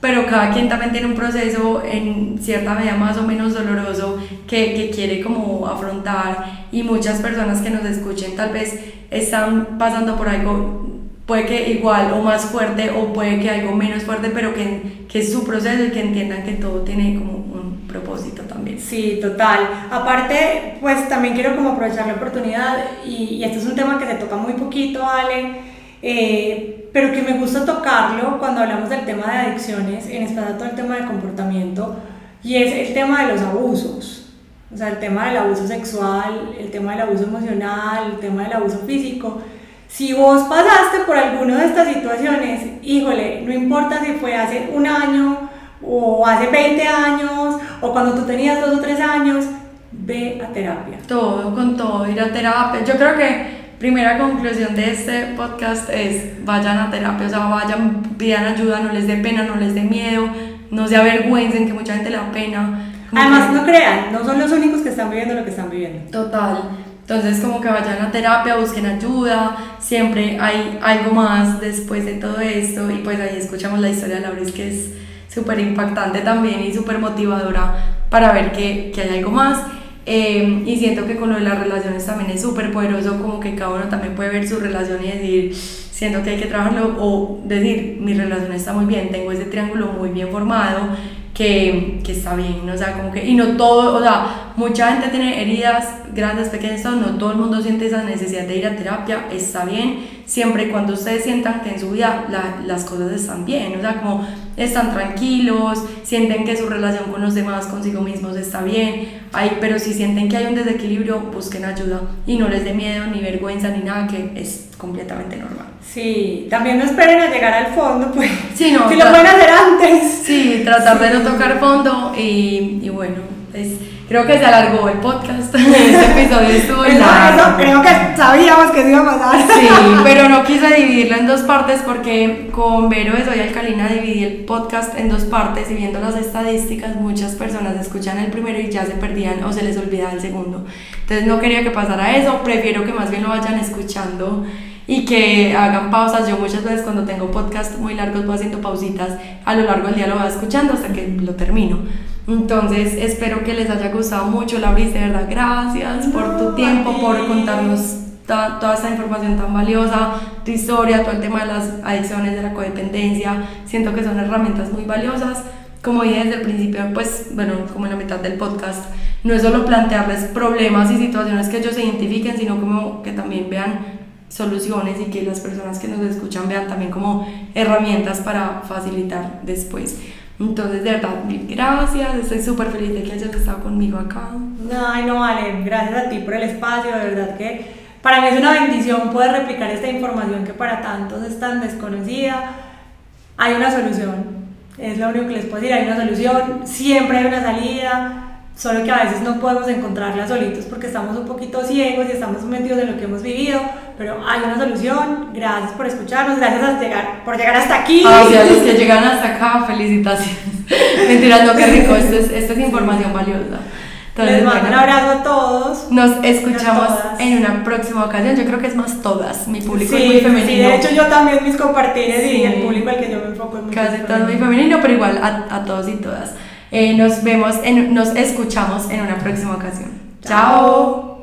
pero cada quien también tiene un proceso en cierta medida más o menos doloroso que, que quiere como afrontar y muchas personas que nos escuchen tal vez están pasando por algo puede que igual o más fuerte o puede que algo menos fuerte, pero que, que es su proceso y que entiendan que todo tiene como un propósito también. Sí, total. Aparte, pues también quiero como aprovechar la oportunidad y, y este es un tema que se toca muy poquito, Ale, eh, pero que me gusta tocarlo cuando hablamos del tema de adicciones, en especial todo el tema del comportamiento, y es el tema de los abusos. O sea, el tema del abuso sexual, el tema del abuso emocional, el tema del abuso físico si vos pasaste por alguna de estas situaciones, híjole, no importa si fue hace un año o hace 20 años o cuando tú tenías dos o tres años, ve a terapia. Todo, con todo, ir a terapia. Yo creo que primera conclusión de este podcast es vayan a terapia, o sea, vayan, pidan ayuda, no les dé pena, no les dé miedo, no se avergüencen, que mucha gente le da pena. Además, no crean, no son los únicos que están viviendo lo que están viviendo. Total. Entonces, como que vayan a terapia, busquen ayuda, siempre hay algo más después de todo esto y pues ahí escuchamos la historia de Lauris que es súper impactante también y súper motivadora para ver que, que, hay algo más. Eh, y siento que con lo de las relaciones también es súper poderoso, como que cada uno también puede ver su relación y decir, siento que hay que trabajarlo o decir, mi relación está muy bien, tengo ese triángulo muy bien formado, que, que, está bien, o sea, como que, y no todo, o sea, mucha gente tiene heridas grandes, pequeñas, no todo el mundo siente esa necesidad de ir a terapia, está bien, siempre y cuando ustedes sientan que en su vida las cosas están bien, o sea, como están tranquilos, sienten que su relación con los demás, consigo mismos está bien, hay, pero si sienten que hay un desequilibrio, busquen ayuda y no les dé miedo ni vergüenza ni nada, que es completamente normal. Sí, también no esperen a llegar al fondo, pues. Sí, no, si lo pueden hacer antes. Sí, tratar de no tocar fondo y, y bueno, es Creo que se alargó el podcast. [laughs] Este episodio estuvo largo. creo que sabíamos que se iba a pasar. Sí, [laughs] pero no quise dividirlo en dos partes porque con Vero de Soy Alcalina dividí el podcast en dos partes y viendo las estadísticas, muchas personas escuchan el primero y ya se perdían o se les olvidaba el segundo. Entonces no quería que pasara eso, prefiero que más bien lo vayan escuchando y que hagan pausas. Yo muchas veces cuando tengo podcast muy largos voy haciendo pausitas, a lo largo del día lo voy escuchando hasta que lo termino. Entonces, espero que les haya gustado mucho, Lauris, de verdad, gracias por tu tiempo, por contarnos toda esta información tan valiosa, tu historia, todo el tema de las adicciones, de la codependencia. Siento que son herramientas muy valiosas. Como dije desde el principio, pues, bueno, como en la mitad del podcast, no es solo plantearles problemas y situaciones que ellos se identifiquen, sino como que también vean soluciones y que las personas que nos escuchan vean también como herramientas para facilitar después. Entonces, de verdad, mil gracias. Estoy súper feliz de que hayas estado conmigo acá. Ay, no, vale. Gracias a ti por el espacio. De verdad que para mí es una bendición poder replicar esta información que para tantos es tan desconocida. Hay una solución. Es lo único que les puedo decir. Hay una solución. Siempre hay una salida. Solo que a veces no podemos encontrarla solitos porque estamos un poquito ciegos y estamos metidos en lo que hemos vivido pero hay una solución. Gracias por escucharnos, gracias por llegar, por llegar hasta aquí. Ay, a los que llegan hasta acá, felicitaciones. [laughs] Mentiras, no, qué rico, esto es, esto es información valiosa. Entonces, Les mando un abrazo a todos. Nos escuchamos en una próxima ocasión. Yo creo que es más todas. Mi público es muy femenino. Sí, de hecho yo también mis compartires y el público al que yo me enfoco es muy Casi todo muy femenino, pero igual a, a todos y todas. Eh, nos vemos, en, nos escuchamos en una próxima ocasión. Chao.